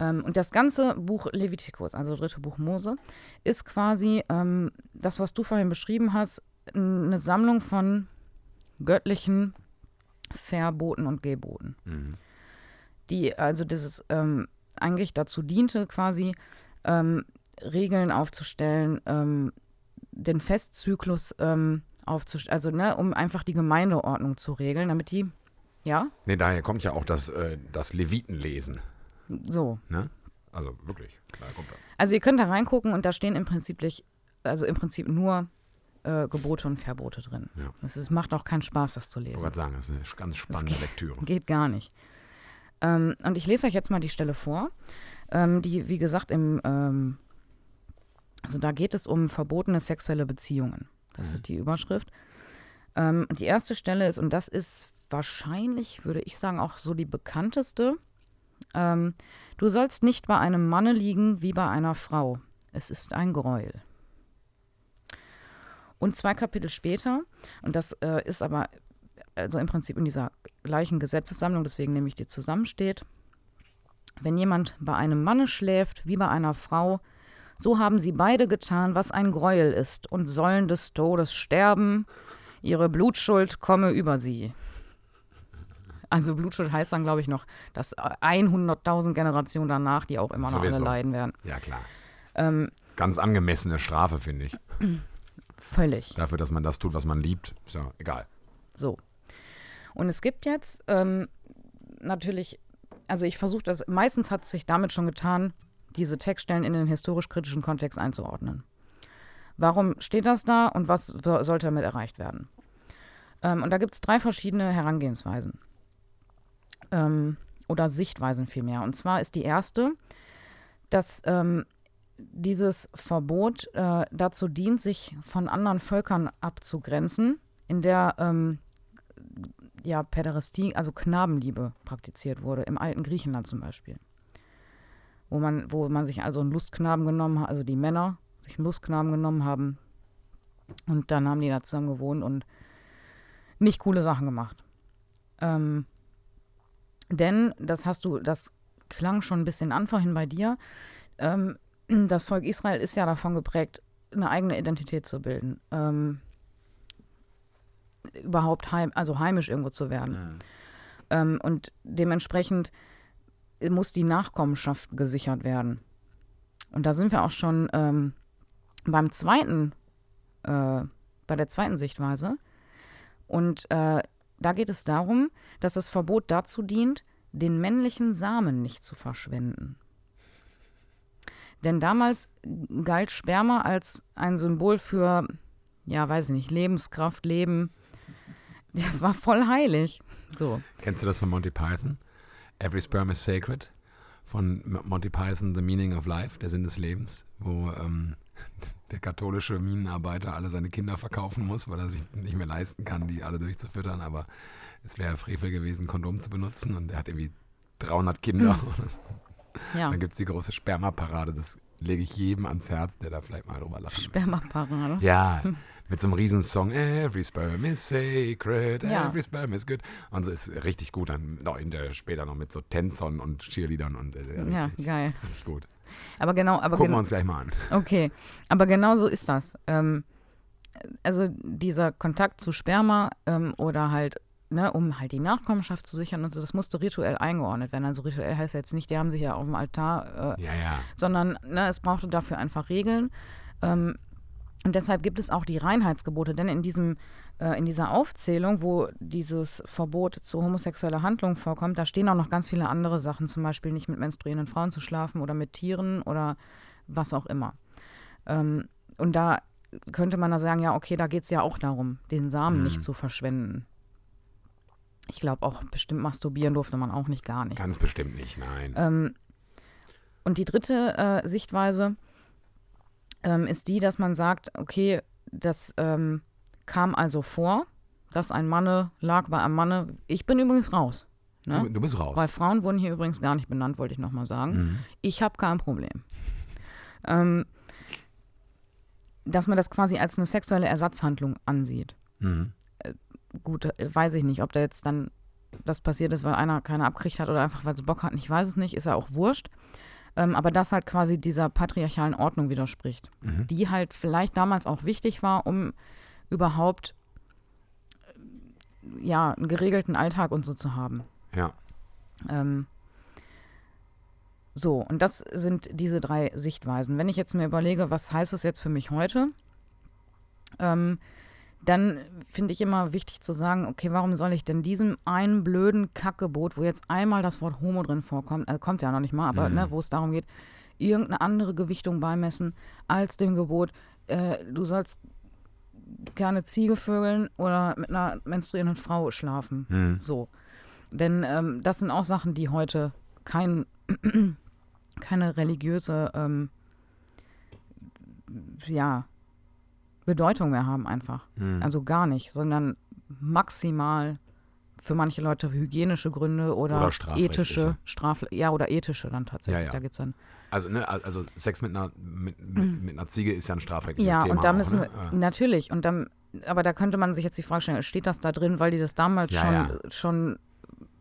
Ähm, und das ganze Buch Levitikus, also dritte Buch Mose, ist quasi ähm, das, was du vorhin beschrieben hast, eine Sammlung von göttlichen Verboten und Geboten, Mhm. die also dieses ähm, eigentlich dazu diente, quasi ähm, Regeln aufzustellen, ähm, den Festzyklus ähm, aufzustellen, also ne, um einfach die Gemeindeordnung zu regeln, damit die, ja, Nee, daher kommt ja auch das, äh, das Levitenlesen. so, Ne? Also wirklich, daher kommt das. Also ihr könnt da reingucken und da stehen im Prinzip, also im Prinzip nur äh, Gebote und Verbote drin. Ja. Es ist, macht auch keinen Spaß, das zu Ich wollte lesen. sagen, das ist eine ganz spannende geht- Lektüre. *laughs* Geht gar nicht. Ähm, und ich lese euch jetzt mal die Stelle vor, ähm, die, wie gesagt, im, ähm, also da geht es um verbotene sexuelle Beziehungen. Das Mhm. ist die Überschrift. Ähm, und die erste Stelle ist, und das ist wahrscheinlich, würde ich sagen, auch so die bekannteste. Ähm, du sollst nicht bei einem Manne liegen wie bei einer Frau. Es ist ein Gräuel. Und zwei Kapitel später, und das äh, ist aber also im Prinzip in dieser gleichen Gesetzessammlung, deswegen nehme ich die zusammen, steht, wenn jemand bei einem Manne schläft wie bei einer Frau, so haben sie beide getan, was ein Gräuel ist, und sollen des Todes sterben, ihre Blutschuld komme über sie. Also Blutschuld heißt dann, glaube ich, noch, dass 100.000 Generationen danach, die auch immer noch alle leiden werden. Ja, klar. Ähm, Ganz angemessene Strafe, finde ich. völlig. Dafür, dass man das tut, was man liebt. Ist ja egal. So. Und es gibt jetzt ähm, natürlich, also ich versuche das, meistens hat es sich damit schon getan, diese Textstellen in den historisch-kritischen Kontext einzuordnen. Warum steht das da und was so, sollte damit erreicht werden? Ähm, und da gibt es drei verschiedene Herangehensweisen. Ähm, oder Sichtweisen vielmehr. Und zwar ist die erste, dass ähm, dieses Verbot äh, dazu dient, sich von anderen Völkern abzugrenzen, in der ähm, ja, Päderastie, also Knabenliebe praktiziert wurde, im alten Griechenland zum Beispiel. Wo man, wo man sich also einen Lustknaben genommen hat, also die Männer sich einen Lustknaben genommen haben und dann haben die da zusammen gewohnt und nicht coole Sachen gemacht. Ähm, Denn, das hast du, das klang schon ein bisschen an vorhin bei dir, ähm, das Volk Israel ist ja davon geprägt, eine eigene Identität zu bilden. Ähm, überhaupt heim, also heimisch irgendwo zu werden. Mhm. Und dementsprechend muss die Nachkommenschaft gesichert werden. Und da sind wir auch schon ähm, beim zweiten, äh, bei der zweiten Sichtweise. Und äh, da geht es darum, dass das Verbot dazu dient, den männlichen Samen nicht zu verschwenden. Denn damals galt Sperma als ein Symbol für, ja, weiß ich nicht, Lebenskraft, Leben. Das war voll heilig. So. Kennst du das von Monty Python? Every Sperm is Sacred. Von Monty Python, The Meaning of Life, der Sinn des Lebens, wo ähm, *laughs* der katholische Minenarbeiter alle seine Kinder verkaufen muss, weil er sich nicht mehr leisten kann, die alle durchzufüttern. Aber es wäre Frevel gewesen, Kondom zu benutzen. Und er hat irgendwie 300 Kinder. *laughs* Das, Ja, Dann gibt es die große Spermaparade. Das lege ich jedem ans Herz, der da vielleicht mal drüber lachen will. Spermaparade. Ja, mit so einem Riesensong, Every Sperm is sacred, Ja. every sperm is good. Und so ist richtig gut. Dann noch in der, später noch mit so Tänzern und Cheerleadern und äh, Ja, richtig, geil. richtig gut. Aber genau, aber Gucken genau. wir uns gleich mal an. *laughs* Okay, aber genau so ist das. Ähm, also dieser Kontakt zu Sperma ähm, oder halt, ne, um halt die Nachkommenschaft zu sichern und so, das musste rituell eingeordnet werden. Also rituell heißt jetzt nicht, die haben sich ja auf dem Altar, äh, Ja, ja. sondern ne, es brauchte dafür einfach Regeln. Ähm, und deshalb gibt es auch die Reinheitsgebote, denn in diesem äh, in dieser Aufzählung, wo dieses Verbot zu homosexueller Handlung vorkommt, da stehen auch noch ganz viele andere Sachen, zum Beispiel nicht mit menstruierenden Frauen zu schlafen oder mit Tieren oder was auch immer. Ähm, und da könnte man da sagen, ja, okay, da geht es ja auch darum, den Samen Mhm. nicht zu verschwenden. Ich glaube auch, bestimmt masturbieren durfte man auch nicht gar nichts. Ganz bestimmt nicht, nein. Ähm, und die dritte äh, Sichtweise ähm, ist die, dass man sagt, okay, das ähm, kam also vor, dass ein Manne lag bei einem Manne. Ich bin übrigens raus. Ne? du, du bist raus. Weil Frauen wurden hier übrigens gar nicht benannt, wollte ich nochmal sagen. Mhm. Ich habe kein Problem. Ähm, dass man das quasi als eine sexuelle Ersatzhandlung ansieht. Mhm. Gut, äh, weiß ich nicht, ob da jetzt dann das passiert ist, weil einer keine abgekriegt hat oder einfach, weil sie Bock hatten. Ich weiß es nicht, ist ja auch wurscht. Ähm, aber das halt quasi dieser patriarchalen Ordnung widerspricht, Mhm. die halt vielleicht damals auch wichtig war, um überhaupt äh, ja, einen geregelten Alltag und so zu haben. Ja. Ähm, so, und das sind diese drei Sichtweisen. Wenn ich jetzt mir überlege, was heißt das jetzt für mich heute, ähm, dann finde ich immer wichtig zu sagen, okay, warum soll ich denn diesem einen blöden Kackgebot, wo jetzt einmal das Wort Homo drin vorkommt, also kommt ja noch nicht mal, aber Mhm. ne, wo es darum geht, irgendeine andere Gewichtung beimessen als dem Gebot, äh, du sollst gerne Ziege vögeln oder mit einer menstruierenden Frau schlafen. Mhm. So. Denn ähm, das sind auch Sachen, die heute kein, *clears throat* keine religiöse ähm, ja, Bedeutung mehr haben einfach. Mhm. Also gar nicht, sondern maximal für manche Leute hygienische Gründe oder, Oder strafrechtliche. ethische, Straf ja, oder ethische dann tatsächlich. Ja, ja. Da geht's dann. Also, ne, also Sex mit einer, mit, mit, mit einer Ziege ist ja ein strafrechtliches Ja, Thema. und da auch, müssen ne? wir, natürlich, und dann, aber da könnte man sich jetzt die Frage stellen, steht das da drin, weil die das damals Ja, schon, ja. schon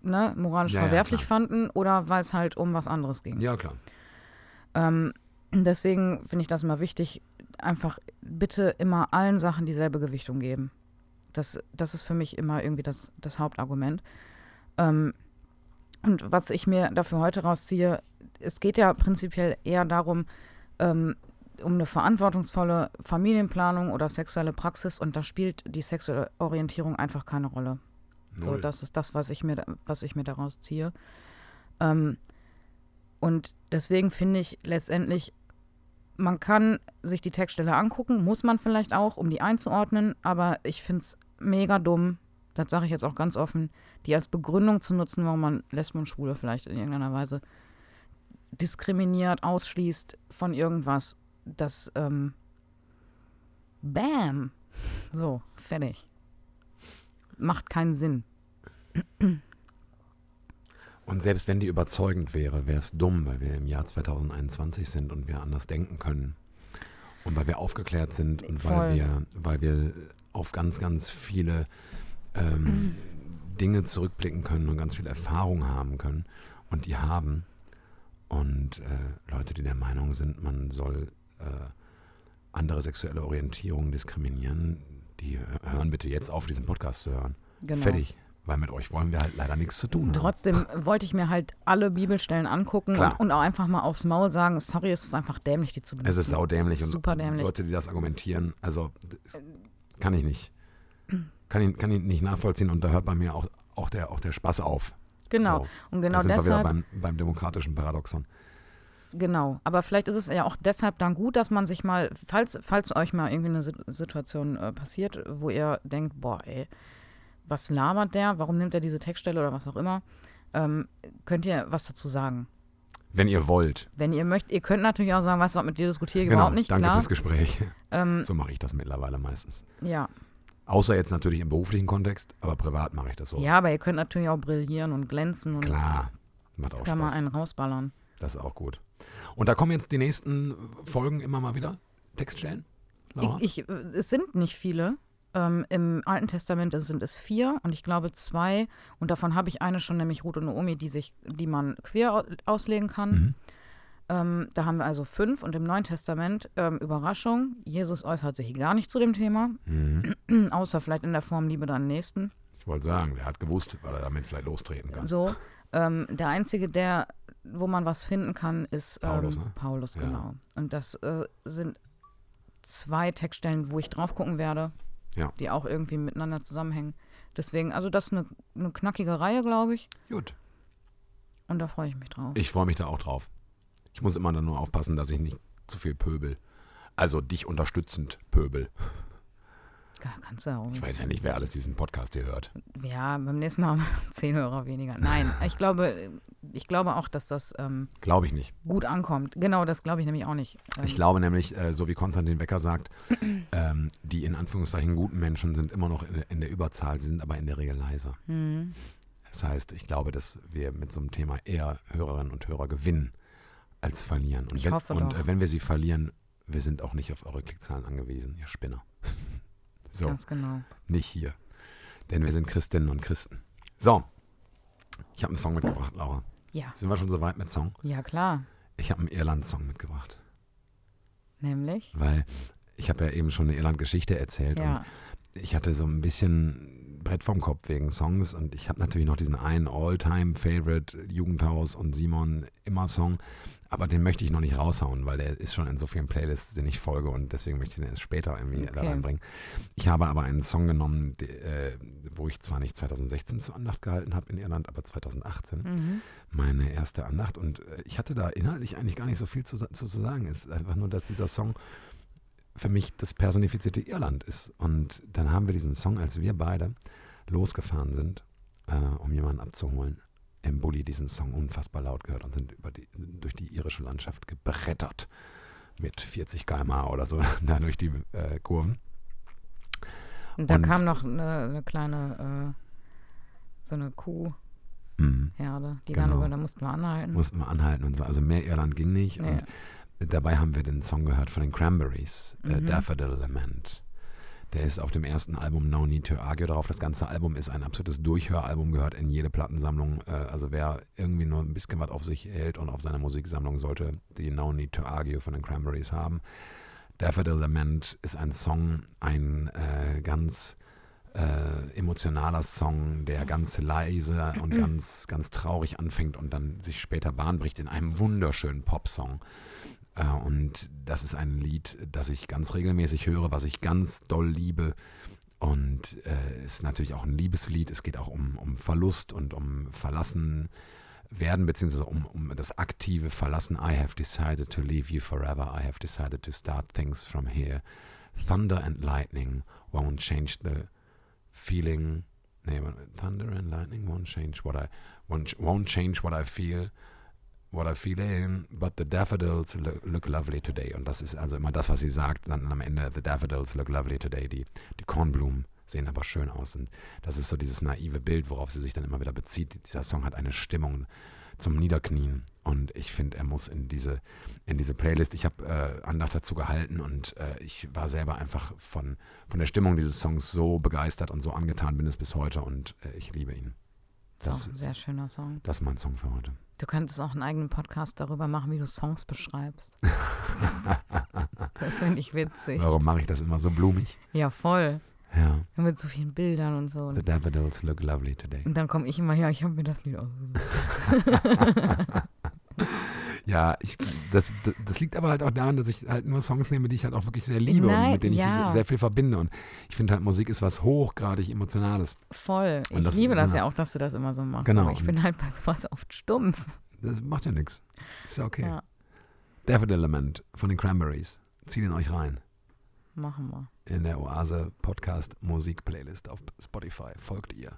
ne, moralisch Ja, ja, verwerflich fanden oder weil es halt um was anderes ging? Ja, klar. Ähm, deswegen finde ich das immer wichtig, einfach bitte immer allen Sachen dieselbe Gewichtung geben. Das, das ist für mich immer irgendwie das, das Hauptargument. Ähm, und was ich mir dafür heute rausziehe, es geht ja prinzipiell eher darum, ähm, um eine verantwortungsvolle Familienplanung oder sexuelle Praxis und da spielt die sexuelle Orientierung einfach keine Rolle. So, Null. das ist das, was ich mir, was ich mir daraus ziehe. Ähm, und deswegen finde ich letztendlich, man kann sich die Textstelle angucken, muss man vielleicht auch, um die einzuordnen, aber ich finde es mega dumm, das sage ich jetzt auch ganz offen, die als Begründung zu nutzen, warum man Lesben und Schwule vielleicht in irgendeiner Weise diskriminiert, ausschließt von irgendwas. Das, ähm, bam, so, fertig. Macht keinen Sinn. Und selbst wenn die überzeugend wäre, wäre es dumm, weil wir im Jahr 2021 sind und wir anders denken können. Und weil wir aufgeklärt sind und Voll. weil wir, weil wir auf ganz, ganz viele ähm, *clears throat* Dinge zurückblicken können und ganz viel Erfahrung haben können und die haben. Und äh, Leute, die der Meinung sind, man soll äh, andere sexuelle Orientierungen diskriminieren, die hören bitte jetzt auf, diesen Podcast zu hören. Genau. Fertig. Weil mit euch wollen wir halt leider nichts zu tun haben. Trotzdem wollte ich mir halt alle Bibelstellen angucken und, und auch einfach mal aufs Maul sagen, sorry, es ist einfach dämlich, die zu benutzen. Es ist saudämlich und Super dämlich. Leute, die das argumentieren, also das kann ich nicht. Kann ich, kann ich nicht nachvollziehen und da hört bei mir auch, auch, der, auch der Spaß auf. Genau. So, und genau da sind wir wieder deshalb, beim, beim demokratischen Paradoxon. genau. Aber vielleicht ist es ja auch deshalb dann gut, dass man sich mal, falls, falls euch mal irgendwie eine Sit- Situation äh, passiert, wo ihr denkt, boah, ey, was labert der? Warum nimmt er diese Textstelle oder was auch immer? Ähm, könnt ihr was dazu sagen? Wenn ihr wollt. Wenn ihr möchtet, ihr könnt natürlich auch sagen, weißt du was, mit dir diskutiere ich Genau, überhaupt nicht, danke klar. fürs Gespräch. Ähm, So mache ich das mittlerweile meistens. ja. Außer jetzt natürlich im beruflichen Kontext, aber privat mache ich das so. ja, aber ihr könnt natürlich auch brillieren und glänzen und Klar, macht auch kann mal Spaß. einen rausballern. Das ist auch gut. Und da kommen jetzt die nächsten Folgen immer mal wieder Textstellen? Laura? Ich, ich, äh, es sind nicht viele. Ähm, Im Alten Testament sind es vier und ich glaube zwei. Und davon habe ich eine schon, nämlich Ruth und Naomi, die, sich, die man quer au- auslegen kann. Mhm. Ähm, da haben wir also fünf. Und im Neuen Testament, ähm, Überraschung, Jesus äußert sich gar nicht zu dem Thema, Mhm. *clears throat* außer vielleicht in der Form Liebe deinen Nächsten. Ich wollte sagen, der hat gewusst, weil er damit vielleicht lostreten kann. So. Ähm, der einzige, der, wo man was finden kann, ist ähm, Paulus, ne? Paulus, Ja. genau. Und das äh, sind zwei Textstellen, wo ich drauf gucken werde, Ja. die auch irgendwie miteinander zusammenhängen. Deswegen, also das ist eine, eine knackige Reihe, glaube ich. Gut. Und da freue ich mich drauf. Ich freue mich da auch drauf. Ich muss immer dann nur aufpassen, dass ich nicht zu viel pöbel. Also dich unterstützend pöbel. Kannst du auch. Ich weiß ja nicht, wer alles diesen Podcast hier hört. Ja, beim nächsten Mal haben *laughs* wir zehn Hörer weniger. Nein, ich glaube, ich glaube auch, dass das ähm, Glaube ich nicht. gut ankommt. Genau, das glaube ich nämlich auch nicht. Ähm, Ich glaube nämlich, äh, so wie Konstantin Wecker sagt, *clears throat* ähm, die in Anführungszeichen guten Menschen sind immer noch in, in der Überzahl, sie sind aber in der Regel leiser. hm, Das heißt, ich glaube, dass wir mit so einem Thema eher Hörerinnen und Hörer gewinnen als verlieren. Und, Ich wenn, hoffe und doch. äh, wenn wir sie verlieren, wir sind auch nicht auf eure Klickzahlen angewiesen, ihr Spinner. *laughs* so, Ganz genau. nicht hier. Denn wir sind Christinnen und Christen. So, ich habe einen Song mitgebracht, Laura. Ja, Sind wir schon so weit mit Song? ja klar. Ich habe einen Irland-Song mitgebracht. Nämlich. Weil ich habe ja eben schon eine Irland-Geschichte erzählt und Ja. ich hatte so ein bisschen Brett vom Kopf wegen Songs und ich habe natürlich noch diesen einen All-Time-Favorite Jugendhaus und Simon immer Song, aber den möchte ich noch nicht raushauen, weil der ist schon in so vielen Playlists, denen ich folge und deswegen möchte ich den erst später irgendwie da Okay. reinbringen. Ich habe aber einen Song genommen, die, äh, wo ich zwar nicht 2016 zur Andacht gehalten habe in Irland, aber 2018 Mhm. meine erste Andacht und äh, ich hatte da inhaltlich eigentlich gar nicht so viel zu, zu, zu sagen. Es ist einfach nur, dass dieser Song für mich das personifizierte Irland ist. Und dann haben wir diesen Song, als wir beide losgefahren sind, äh, um jemanden abzuholen, im Bulli diesen Song unfassbar laut gehört und sind über die, durch die irische Landschaft gebrettert mit 40 km/h oder so *laughs* da durch die äh, Kurven. Und da Und- kam noch eine, eine kleine, äh, so eine Kuhherde, Mhm. die Genau. dann über, da mussten wir anhalten. Mussten wir anhalten und so. Also mehr Irland ging nicht. Nee. Und dabei haben wir den Song gehört von den Cranberries, äh, Mhm. Daffodil Lament. Der ist auf dem ersten Album No Need to Argue drauf. Das ganze Album ist ein absolutes Durchhöralbum, gehört in jede Plattensammlung. Äh, also wer irgendwie nur ein bisschen was auf sich hält und auf seine Musiksammlung sollte die No Need to Argue von den Cranberries haben. Daffodil Lament ist ein Song, ein äh, ganz äh, emotionaler Song, der ganz leise und ganz, ganz traurig anfängt und dann sich später Bahn bricht in einem wunderschönen Popsong. Äh, und das ist ein Lied, das ich ganz regelmäßig höre, was ich ganz doll liebe. Und äh, ist natürlich auch ein Liebeslied. Es geht auch um, um Verlust und um Verlassen werden, beziehungsweise um, um das aktive Verlassen. I have decided to leave you forever. I have decided to start things from here. Thunder and lightning won't change the feeling. Nee, thunder and lightning won't change what I won't, won't change what I feel what I feel in, but the daffodils look, look lovely today. Und das ist also immer das, was sie sagt, dann am Ende, the daffodils look lovely today. Die, die Kornblumen sehen aber schön aus. Und das ist so dieses naive Bild, worauf sie sich dann immer wieder bezieht. Dieser Song hat eine Stimmung. zum Niederknien. Und ich finde, er muss in diese, in diese Playlist. Ich habe äh, Andacht dazu gehalten und äh, ich war selber einfach von, von der Stimmung dieses Songs so begeistert und so angetan bin es bis heute und äh, ich liebe ihn. Das ist ein sehr schöner Song. Das ist mein Song für heute. Du könntest auch einen eigenen Podcast darüber machen, wie du Songs beschreibst. *laughs* das finde ich witzig. Warum mache ich das immer so blumig? Ja, voll. Ja. Und mit so vielen Bildern und so. The daffodils look lovely today. Und dann komme ich immer, ja, ich habe mir das Lied ausgesucht. *laughs* *laughs* ja, ich, das, das liegt aber halt auch daran, dass ich halt nur Songs nehme, die ich halt auch wirklich sehr liebe Nein, und mit denen ja. ich sehr viel verbinde. Und ich finde halt, Musik ist was hochgradig Emotionales. Voll. Und Ich das- liebe das ja. ja auch, dass du das immer so machst. Genau. Aber ich bin halt bei sowas oft stumpf. Das macht ja nichts. Ist ja okay. Ja, Daffodil Element von den Cranberries. Zieht ihn euch rein. machen wir. in der Oase Podcast Musik Playlist auf Spotify. Folgt ihr.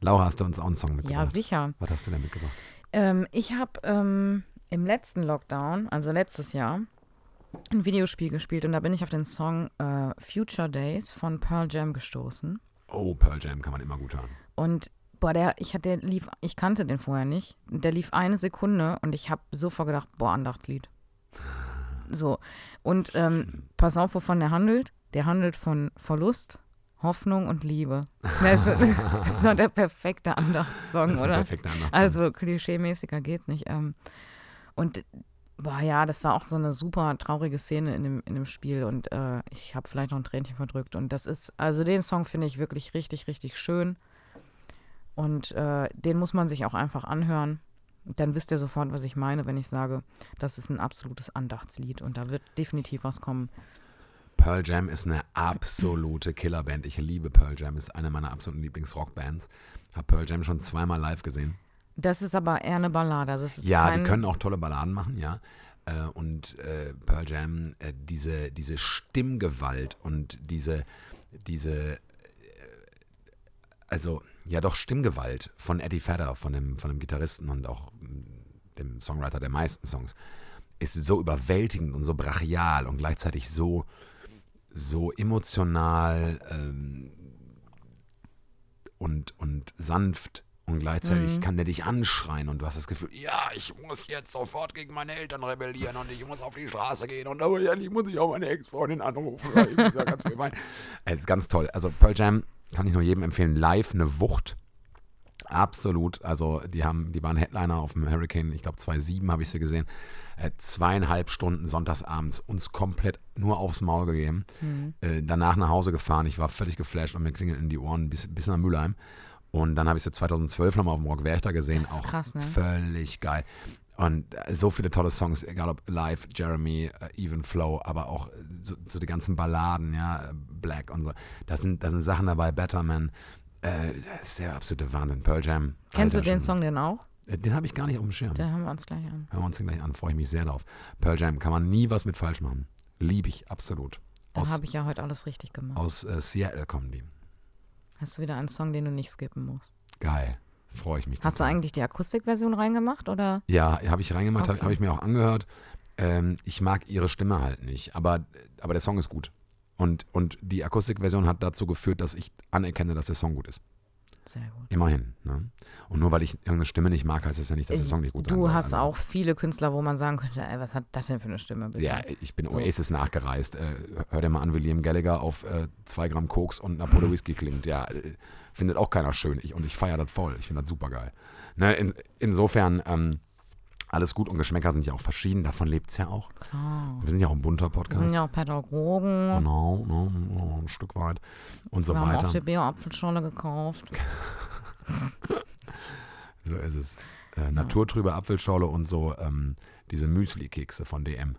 Laura, hast du uns auch einen Song Ja, mitgebracht? sicher. Was hast du denn mitgebracht? Ähm, ich habe ähm, im letzten Lockdown, also letztes Jahr, ein Videospiel gespielt und da bin ich auf den Song äh, Future Days von Pearl Jam gestoßen. Oh, Pearl Jam kann man immer gut hören. Und boah, der, ich hatte, der lief, ich kannte den vorher nicht. Der lief eine Sekunde und ich habe sofort gedacht, boah, Andachtslied. *laughs* So. Und ähm, pass auf, wovon der handelt. Der handelt von Verlust, Hoffnung und Liebe. Das ist, das ist doch der perfekte Andachtssong, *laughs* Das ist ein oder? perfekter Andachtssong. Also klischee-mäßiger geht's nicht. Ähm, und boah, ja, das war auch so eine super traurige Szene in dem, in dem Spiel und äh, ich habe vielleicht noch ein Tränchen verdrückt. Und das ist, also den Song finde ich wirklich richtig, richtig schön. Und äh, den muss man sich auch einfach anhören. Dann wisst ihr sofort, was ich meine, wenn ich sage, das ist ein absolutes Andachtslied und da wird definitiv was kommen. Pearl Jam ist eine absolute Killerband. Ich liebe Pearl Jam, ist eine meiner absoluten Lieblingsrockbands. Habe Pearl Jam schon zweimal live gesehen. Das ist aber eher eine Ballade. Also Ja, die können auch tolle Balladen machen, ja. Äh, Und äh, Pearl Jam, äh, diese, diese Stimmgewalt und diese, diese, also ja doch Stimmgewalt von Eddie Vedder, von dem, von dem Gitarristen und auch mm, dem Songwriter der meisten Songs, ist so überwältigend und so brachial und gleichzeitig so, so emotional ähm, und, und sanft. Und gleichzeitig Mhm. kann der dich anschreien und du hast das Gefühl, ja, ich muss jetzt sofort gegen meine Eltern rebellieren und ich muss auf die Straße gehen und aber ehrlich muss ich auch meine Ex-Freundin anrufen. weil Ich ja ganz viel weinen. Es ist ganz toll. Also Pearl Jam kann ich nur jedem empfehlen. Live eine Wucht. Absolut. Also die haben, die waren Headliner auf dem Hurricane, ich glaube 2.7 habe ich sie gesehen. Äh, zweieinhalb Stunden sonntagsabends uns komplett nur aufs Maul gegeben. Mhm. Äh, danach nach Hause gefahren. Ich war völlig geflasht und mir klingeln in die Ohren bis, bis nach Mülheim. Und dann habe ich sie 2012 nochmal auf dem Rock Werchter gesehen. Das ist auch krass, ne? völlig geil. Und äh, so viele tolle Songs, egal ob Live, Jeremy, äh, Even Flow, aber auch äh, so, so die ganzen Balladen, ja, Black und so. Da sind, da sind Sachen dabei, Betterman. Äh, das ist der absolute Wahnsinn. Pearl Jam. Kennst du Alter den Schwede. Song denn auch? Den habe ich gar nicht auf dem Schirm. Den hören wir uns gleich an. Hören wir uns den gleich an, freue ich mich sehr drauf. Pearl Jam kann man nie was mit falsch machen. Liebe ich, absolut. Dann habe ich ja heute alles richtig gemacht. aus äh, Seattle kommen die. Hast du wieder einen Song, den du nicht skippen musst? Geil. Freue ich mich. Hast du total. eigentlich die Akustikversion reingemacht oder? Ja, habe ich reingemacht, habe Okay. hab ich mir auch angehört. Ähm, ich mag ihre Stimme halt nicht, aber, aber der Song ist gut. Und, und die Akustikversion hat dazu geführt, dass ich anerkenne, dass der Song gut ist. Sehr gut. Immerhin. Ne? Und nur weil ich irgendeine Stimme nicht mag, heißt das ja nicht, dass der Song nicht gut sein Du hast Also, auch viele Künstler, wo man sagen könnte, ey, was hat das denn für eine Stimme? Bitte? Ja, ich bin So. Oasis nachgereist. Äh, hör dir mal an, wie Liam Gallagher auf äh, zwei Gramm Koks und einer Pulle *laughs* Whisky klingt. Ja, äh, findet auch keiner schön. Ich, und ich feiere das voll. Ich finde das super geil. Ne, in, insofern, ähm, alles gut und Geschmäcker sind ja auch verschieden. Davon lebt es ja auch. Klar. Wir sind ja auch ein bunter Wir Podcast. sind ja auch Pädagogen. Genau, ne, ein Stück weit und so wir haben auch weiter. die Bio-Apfelschorle gekauft. *laughs* So ist es. Äh, naturtrübe Apfelschorle und so ähm, diese Müsli-Kekse von DM.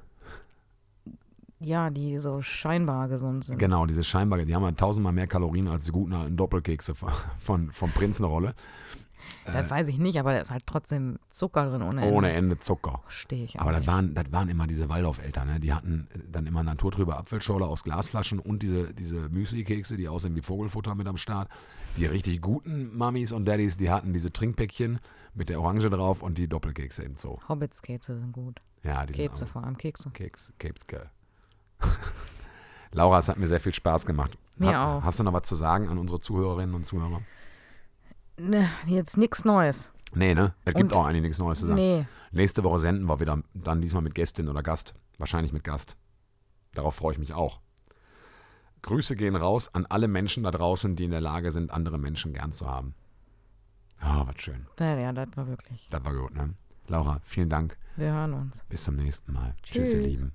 Ja, die so scheinbar gesund sind. Genau, diese scheinbar, die haben ja tausendmal mehr Kalorien als die guten alten Doppelkekse von, von, vom Prinzenrolle. Das weiß ich nicht, aber da ist halt trotzdem Zucker drin ohne Ende. Ohne Ende Zucker. Verstehe ich Aber auch das nicht. waren, das waren immer diese Waldorf-Eltern, ne? die hatten dann immer naturtrübe Apfelschorle aus Glasflaschen und diese, diese Müsli-Kekse, die aussehen wie Vogelfutter mit am Start. Die richtig guten Mamis und Daddys, die hatten diese Trinkpäckchen mit der Orange drauf und die Doppelkekse eben so. Hobbits-Kekse sind gut. Ja, die Kekse sind vor allem, Kekse. auch Keks, Kekske. *laughs* Laura, es hat mir sehr viel Spaß gemacht. Mir Ha- auch. Hast du noch was zu sagen an unsere Zuhörerinnen und Zuhörer? Ne, jetzt nichts Neues. Nee, ne? Es gibt Und- auch eigentlich nichts Neues zu sagen. Nee, Nächste Woche senden wir wieder, dann diesmal mit Gästin oder Gast. Wahrscheinlich mit Gast. Darauf freue ich mich auch. Grüße gehen raus an alle Menschen da draußen, die in der Lage sind, andere Menschen gern zu haben. Ah, was schön. ja, ja, das war wirklich. Das war gut, ne? Laura, vielen Dank. Wir hören uns. Bis zum nächsten Mal. Tschüss, ihr Tschüss. Lieben.